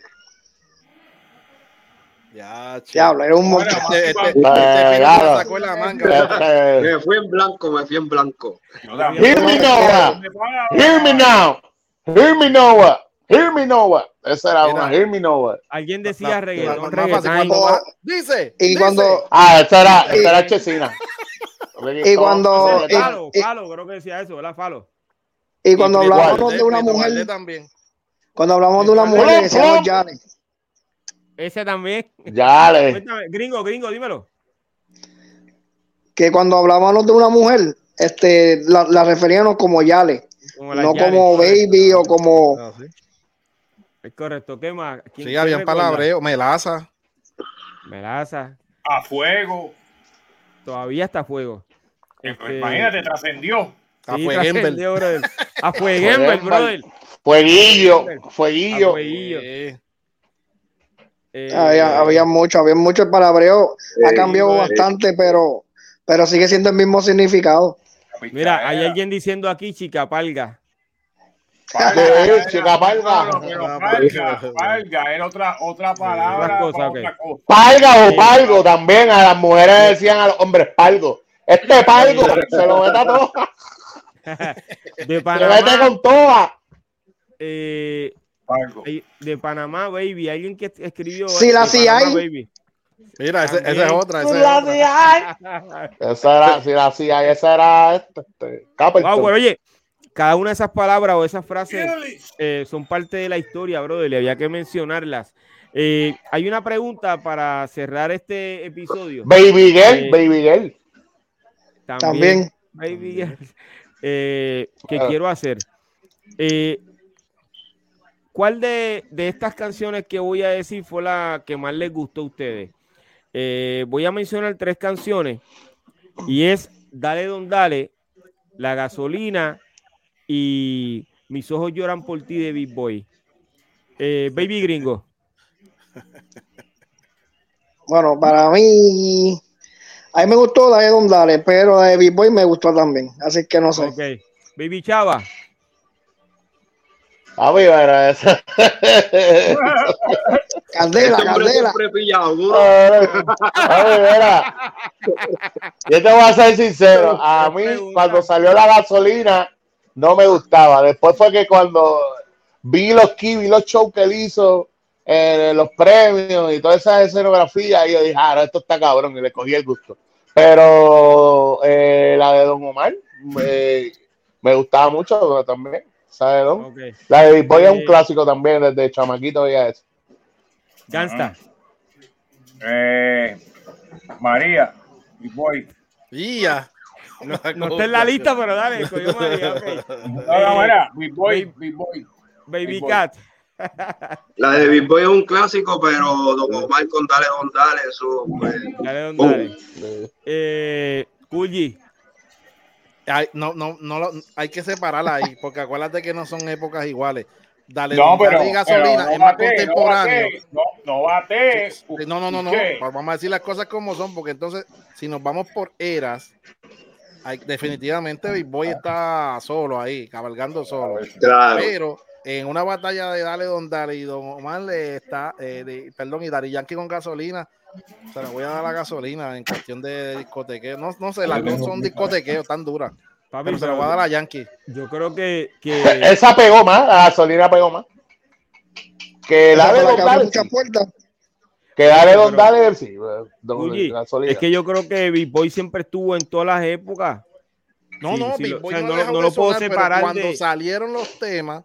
Ya, Diablo, era un montón. Este, este, este, sacó la manga. Me fui en blanco, me fui en blanco. Hear me Noah. Hear me now. Hear me Noah. Hear me Noah. Esa era una. Hear me Noah. Alguien decía reggaetón, reggaetón. Dice. Y cuando. Ah, esa era, esa era Chesina. Y cuando. Falo, Falo, creo que decía eso, ¿verdad? Falo. Y cuando hablábamos de una mujer. Cuando hablamos de una mujer, le decíamos Janet. Ese también. Ya le. Gringo, gringo, dímelo. Que cuando hablábamos de una mujer, este, la, la referíamos como Yale. no como baby o como. Ah, es correcto. ¿Qué más? Sí, habían palabreo. Melaza. Melaza. A fuego. Todavía está a fuego. Este... Imagínate, trascendió. A sí, trascendió, brother. A fueguember, brother. Fueguillo. Fueguillo. Eh, había, mucho, había mucho el palabreo, ha cambiado bastante, pero, pero sigue siendo el mismo significado. Mira, hay alguien diciendo aquí chica palga. Palga, chica palga. Pero palga, palga, era otra, otra palabra. cosa, para ok. otra cosa. Palga o palgo también. A las mujeres decían a los hombres palgo. Este palgo se lo mete a todo. De Se mete Panamá, con toda. eh, De Panamá, baby. Alguien que escribió. Sí, la sí Panamá, hay. baby. Mira, esa es otra. Esa es otra. Esa era, si la hacía, esa era este, este. Wow, bueno, oye, cada una de esas palabras o esas frases eh, son parte de la historia, brother, y había que mencionarlas. Eh, hay una pregunta para cerrar este episodio. Baby Girl, Eh, Baby Girl. También. Baby Girl, eh, que quiero hacer. Eh, ¿Cuál de, de estas canciones que voy a decir fue la que más les gustó a ustedes? Eh, voy a mencionar tres canciones y es Dale Don Dale, La Gasolina y Mis ojos lloran por ti de Big Boy. Eh, Baby Gringo. Bueno, para mí, a mí me gustó la de Don Dale, pero la de Big Boy me gustó también. Así que no sé. Ok. Baby Chava. A mí, pero esa. Candela, Este candela. pillado. A mí, mira. Yo te voy a ser sincero. A mí, cuando salió la gasolina, no me gustaba. Después fue que cuando vi los key, vi los shows que él hizo, eh, los premios y toda esa escenografía, y yo dije, ah, no, esto está cabrón, y le cogí el gusto. Pero eh, la de Don Omar me, me gustaba mucho también. La de Big Boy es un Eh, clásico también, desde chamaquito ya es. Gangsta. Eh, María, y voy. Y ya. No está en la lista, pero dale, cogió María, ok. No, no, mira, Big Boy, Baby- Big Boy. Baby Big Boy. Cat. La de Big Boy es un clásico, pero Don Omar con Dale Don Dale, eso pues, Dale, don. Eh. Ay, no, no, no, lo- hay que separarla ahí, porque acuérdate que no son épocas iguales. Dale, No, pero, Dale gasolina pero no es más bate, contemporáneo. No, bate, no, no No, no, no, no. ¿Qué? Vamos a decir las cosas como son, porque entonces, si nos vamos por eras, hay- definitivamente Big Boy está solo ahí, cabalgando solo. claro. Pero en una batalla de Dale Don Dale y Don Omar le está, eh, de- perdón, y Dari Yankee con gasolina, se la voy a dar la gasolina en cuestión de discotequeo. No, no sé, las dos son discotequeos tan duras. Papi, Pero se la voy a dar a Yankee. yo creo que, que Esa pegó más, la gasolina pegó más. Que Esa dale don dale. muchas sí. puertas. Que dale don dale, sí. don- es que yo creo que Big Boy siempre estuvo en todas las épocas. No, Sí, no, sí, Big Boy o sea, no, lo- no lo puedo sonar, pero separar cuando de- salieron los temas,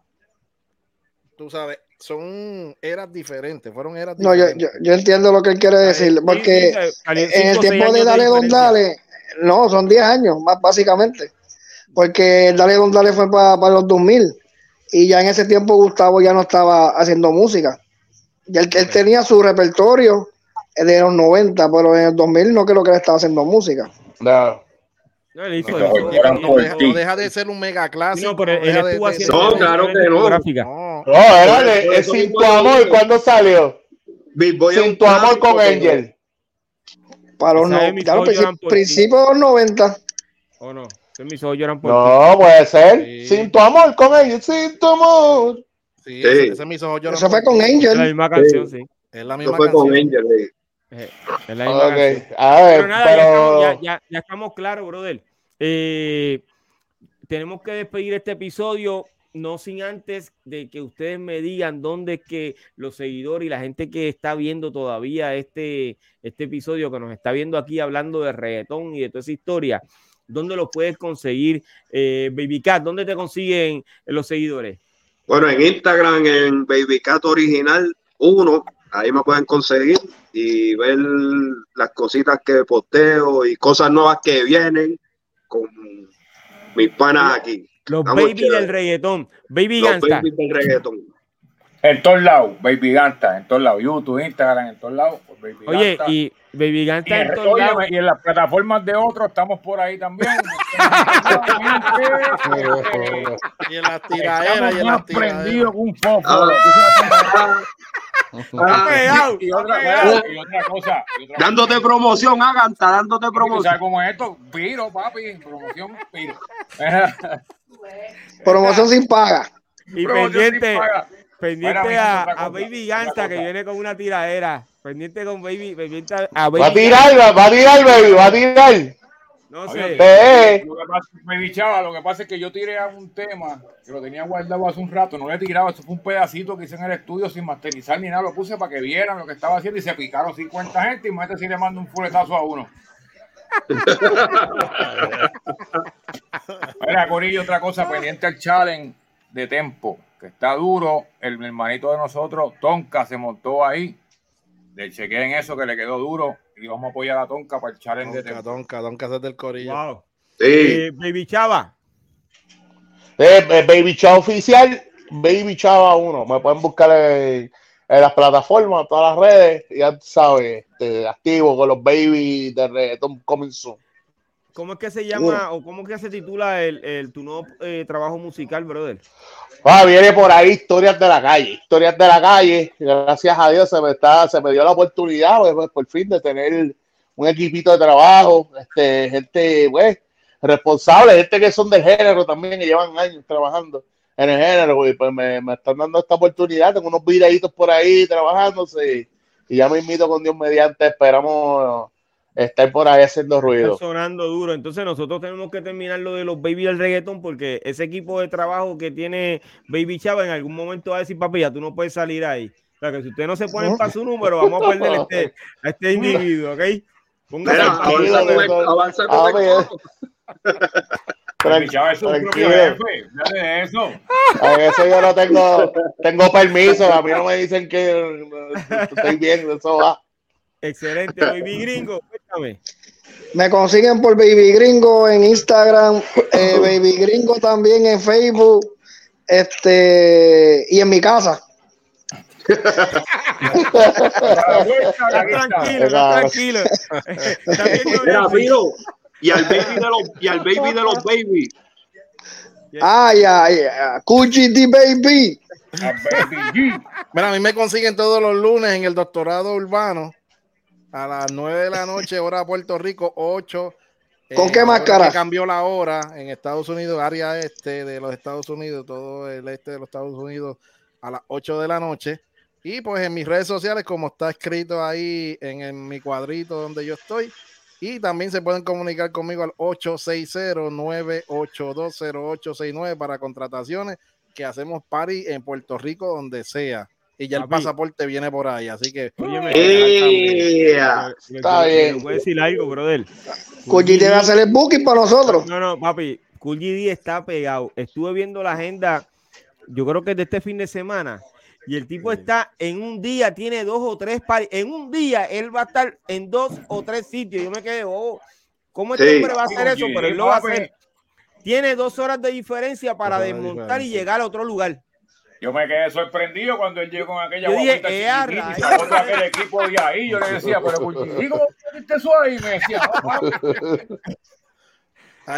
tú sabes, son eras diferentes, fueron eras No, yo, diferentes. yo, yo entiendo lo que él quiere decir, Sí, porque en el tiempo de Dale Don. Dale, no, son 10 años, más básicamente. Porque Dale Don Dale fue para los 2000 y ya en ese tiempo Gustavo ya no estaba haciendo música. Ya él, él tenía su repertorio de los 90, pero en el 2000 no creo que él estaba haciendo música. No. No, hizo deja, sí. no deja de ser un mega clásico. No, pero él estuvo haciendo No, claro que no. No, No, era de, es Sin tu amor. ¿cuándo salió? Sin tu amor con Angel. Para los Lloran principios de los 90. ¿O no? Entonces mis ojos lloran por ti. No, puede ser. Sí. Sin tu amor con Angel, sin tu amor. sí, Sí. Ese, ese me hizo llorar Eso fue con ti. Es la Angel. misma canción, sí. Es la Eso misma fue con. Angel. Eh, Es la misma Ok, canción. a ver, Pero nada, ya, estamos, ya, ya- ya estamos claros, brother. Eh, tenemos que despedir este episodio, no sin antes de que ustedes me digan dónde es que los seguidores y la gente que está viendo todavía este, este episodio, que nos está viendo aquí hablando de reggaetón y de toda esa historia, ¿dónde lo puedes conseguir? Eh, Baby Cat, ¿dónde te consiguen los seguidores? Bueno, en Instagram, en Baby Cat Original 1, ahí me pueden conseguir y ver las cositas que posteo y cosas nuevas que vienen con mis panas aquí. Los Estamos Baby chéveres. del reggaetón, Baby Los Gangsta. babies del reggaetón. En todos lados, Baby Ganta, en todos lados. YouTube, Instagram, en todos lados. Baby Oye, Ganta. y Baby Y en lados. óyeme, y en las plataformas de otros estamos por ahí también. Y en las tiraderas, y en las que un foco. Ah. Y otra, cosa. y otra cosa. dándote promoción, Aganta, dándote ¿Tú promoción. sabes cómo es esto? Piro, papi. Promoción, piro. Promoción sin paga. y pendiente, pendiente a, a, Baby Gangsta que viene con una tiradera. Pendiente con Baby, pendiente a Baby. Va a tirar, va a tirar, Baby, va a tirar. No sé. Lo que, pasa, me bichaba, lo que pasa es que yo tiré a un tema que lo tenía guardado hace un rato, no lo he tirado, esto fue un pedacito que hice en el estudio sin masterizar ni nada, lo puse para que vieran lo que estaba haciendo y se picaron 50 gente y más si le mando un fuletazo a uno. Mira, Corillo, otra cosa pendiente al challenge de Tempo, que está duro. El hermanito de nosotros, Tonka, se montó ahí. Le chequé en eso que le quedó duro y vamos a apoyar a Tonka para el challenge de Tempo. Tonka, Tonka es del Corillo. Wow. Sí. Eh, Baby Chava. Eh, eh, Baby Chava oficial, Baby Chava 1. Me pueden buscar en, las plataformas, todas las redes, ya sabes, este, activo con los Baby de reggaeton coming soon. ¿Cómo es que se llama o cómo es que se titula el, el tu nuevo eh, trabajo musical, brother? Ah, viene por ahí historias de la calle, historias de la calle. Gracias a Dios se me está, se me dio la oportunidad, pues, pues por fin, de tener un equipito de trabajo, este, gente, pues, responsable, gente que son del género también, que llevan años trabajando en el género, y pues me, me están dando esta oportunidad, tengo unos videitos por ahí trabajándose, y ya me invito con Dios mediante, esperamos estar por ahí haciendo ruido. Está sonando duro. Entonces nosotros tenemos que terminar lo de los baby del reggaeton porque ese equipo de trabajo que tiene Baby Chava en algún momento va a decir, papi, ya tú no puedes salir ahí. O sea, que si usted no se pone para su número, vamos a perder este, a este individuo, ¿ok? Póngase avanza con el, Tranquilo, es tranquilo. de eso. A eso yo no tengo, tengo permiso. A mí no me dicen que estoy bien, eso va. Excelente, Baby Gringo, cuéntame. Me consiguen por Baby Gringo en Instagram, eh, Baby Gringo también en Facebook, este y en mi casa. tranquilo, tranquilo. Mira, y al baby de los y al baby de los baby. Ay, ay, ay, Cuchi baby. Mira, a mí me consiguen todos los lunes en el doctorado urbano a las 9 de la noche, hora de Puerto Rico, 8. ¿Con qué máscara? Cambió la hora en Estados Unidos, área este de los Estados Unidos, todo el este de los Estados Unidos, a las 8 de la noche. Y pues en mis redes sociales, como está escrito ahí en, mi cuadrito donde yo estoy. Y también se pueden comunicar conmigo al 860-9820869 para contrataciones que hacemos party en Puerto Rico, donde sea y ya el pasaporte viene por ahí, así que. Oye, está bien. Voy a decir algo, brother. Cool debe hacer el booking para nosotros. No, no, papi. Cool está pegado. Estuve viendo la agenda, yo creo que es de este fin de semana. Y el tipo está en un día, tiene dos o tres pares. En un día él va a estar en dos o tres sitios. Yo me quedé, oh, ¿cómo este hombre va a hacer eso? Pero él lo va a hacer. Tiene dos horas de diferencia para desmontar y llegar a otro lugar. Yo me quedé sorprendido cuando él llegó con aquella guaguita y sacó todo aquel equipo de ahí. Yo le decía, pero ¿cómo viste eso ahí? Me decía,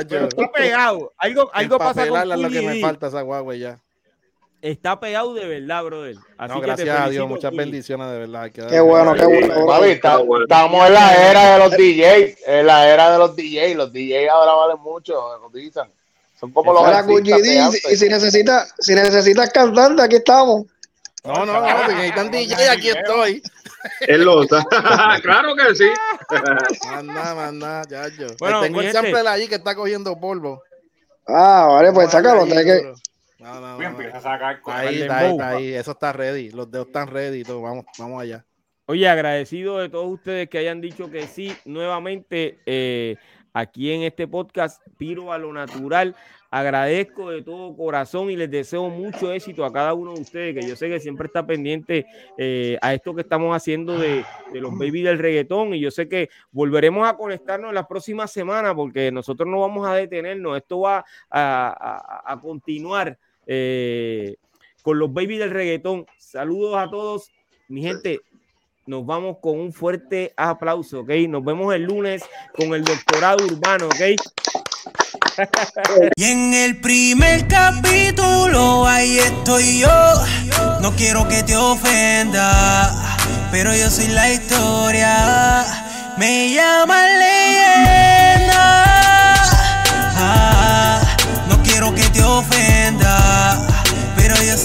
Pero está pegado. Algo, algo pasa con es lo que me falta esa guagua ya. Está pegado de verdad, brother. Así no, gracias a Dios, muchas bendiciones de verdad. Qué bueno, qué bueno. estamos en la era de los DJs, en la era de los DJs. Los DJs ahora valen mucho, cotizan. Son como los y si necesitas si necesitas cantante, aquí estamos. No, no, no, si necesitan DJ, aquí estoy. Él lo claro que sí. Manda, manda, ya yo. Bueno, tengo el sample ahí que está cogiendo polvo. Ah, vale, pues sácalo. que... No, no, no, empieza a sacar ahí, está, ahí, está ahí, eso está ready, los dedos están ready, todo. vamos, vamos allá. Oye, agradecido de todos ustedes que hayan dicho que sí, nuevamente, eh, aquí en este podcast, Piro a lo Natural. Agradezco de todo corazón y les deseo mucho éxito a cada uno de ustedes, que yo sé que siempre está pendiente eh, a esto que estamos haciendo de, los baby del reggaetón. Y yo sé que volveremos a conectarnos en las próximas semanas porque nosotros no vamos a detenernos. Esto va a, continuar eh, con los baby del reggaetón. Saludos a todos, mi gente nos vamos con un fuerte aplauso, ¿ok? Nos vemos el lunes con el doctorado urbano, ¿ok? Y en el primer capítulo ahí estoy yo. No quiero que te ofenda, pero yo soy la historia. Me llama leyenda. Ah, no quiero que te ofenda, pero yo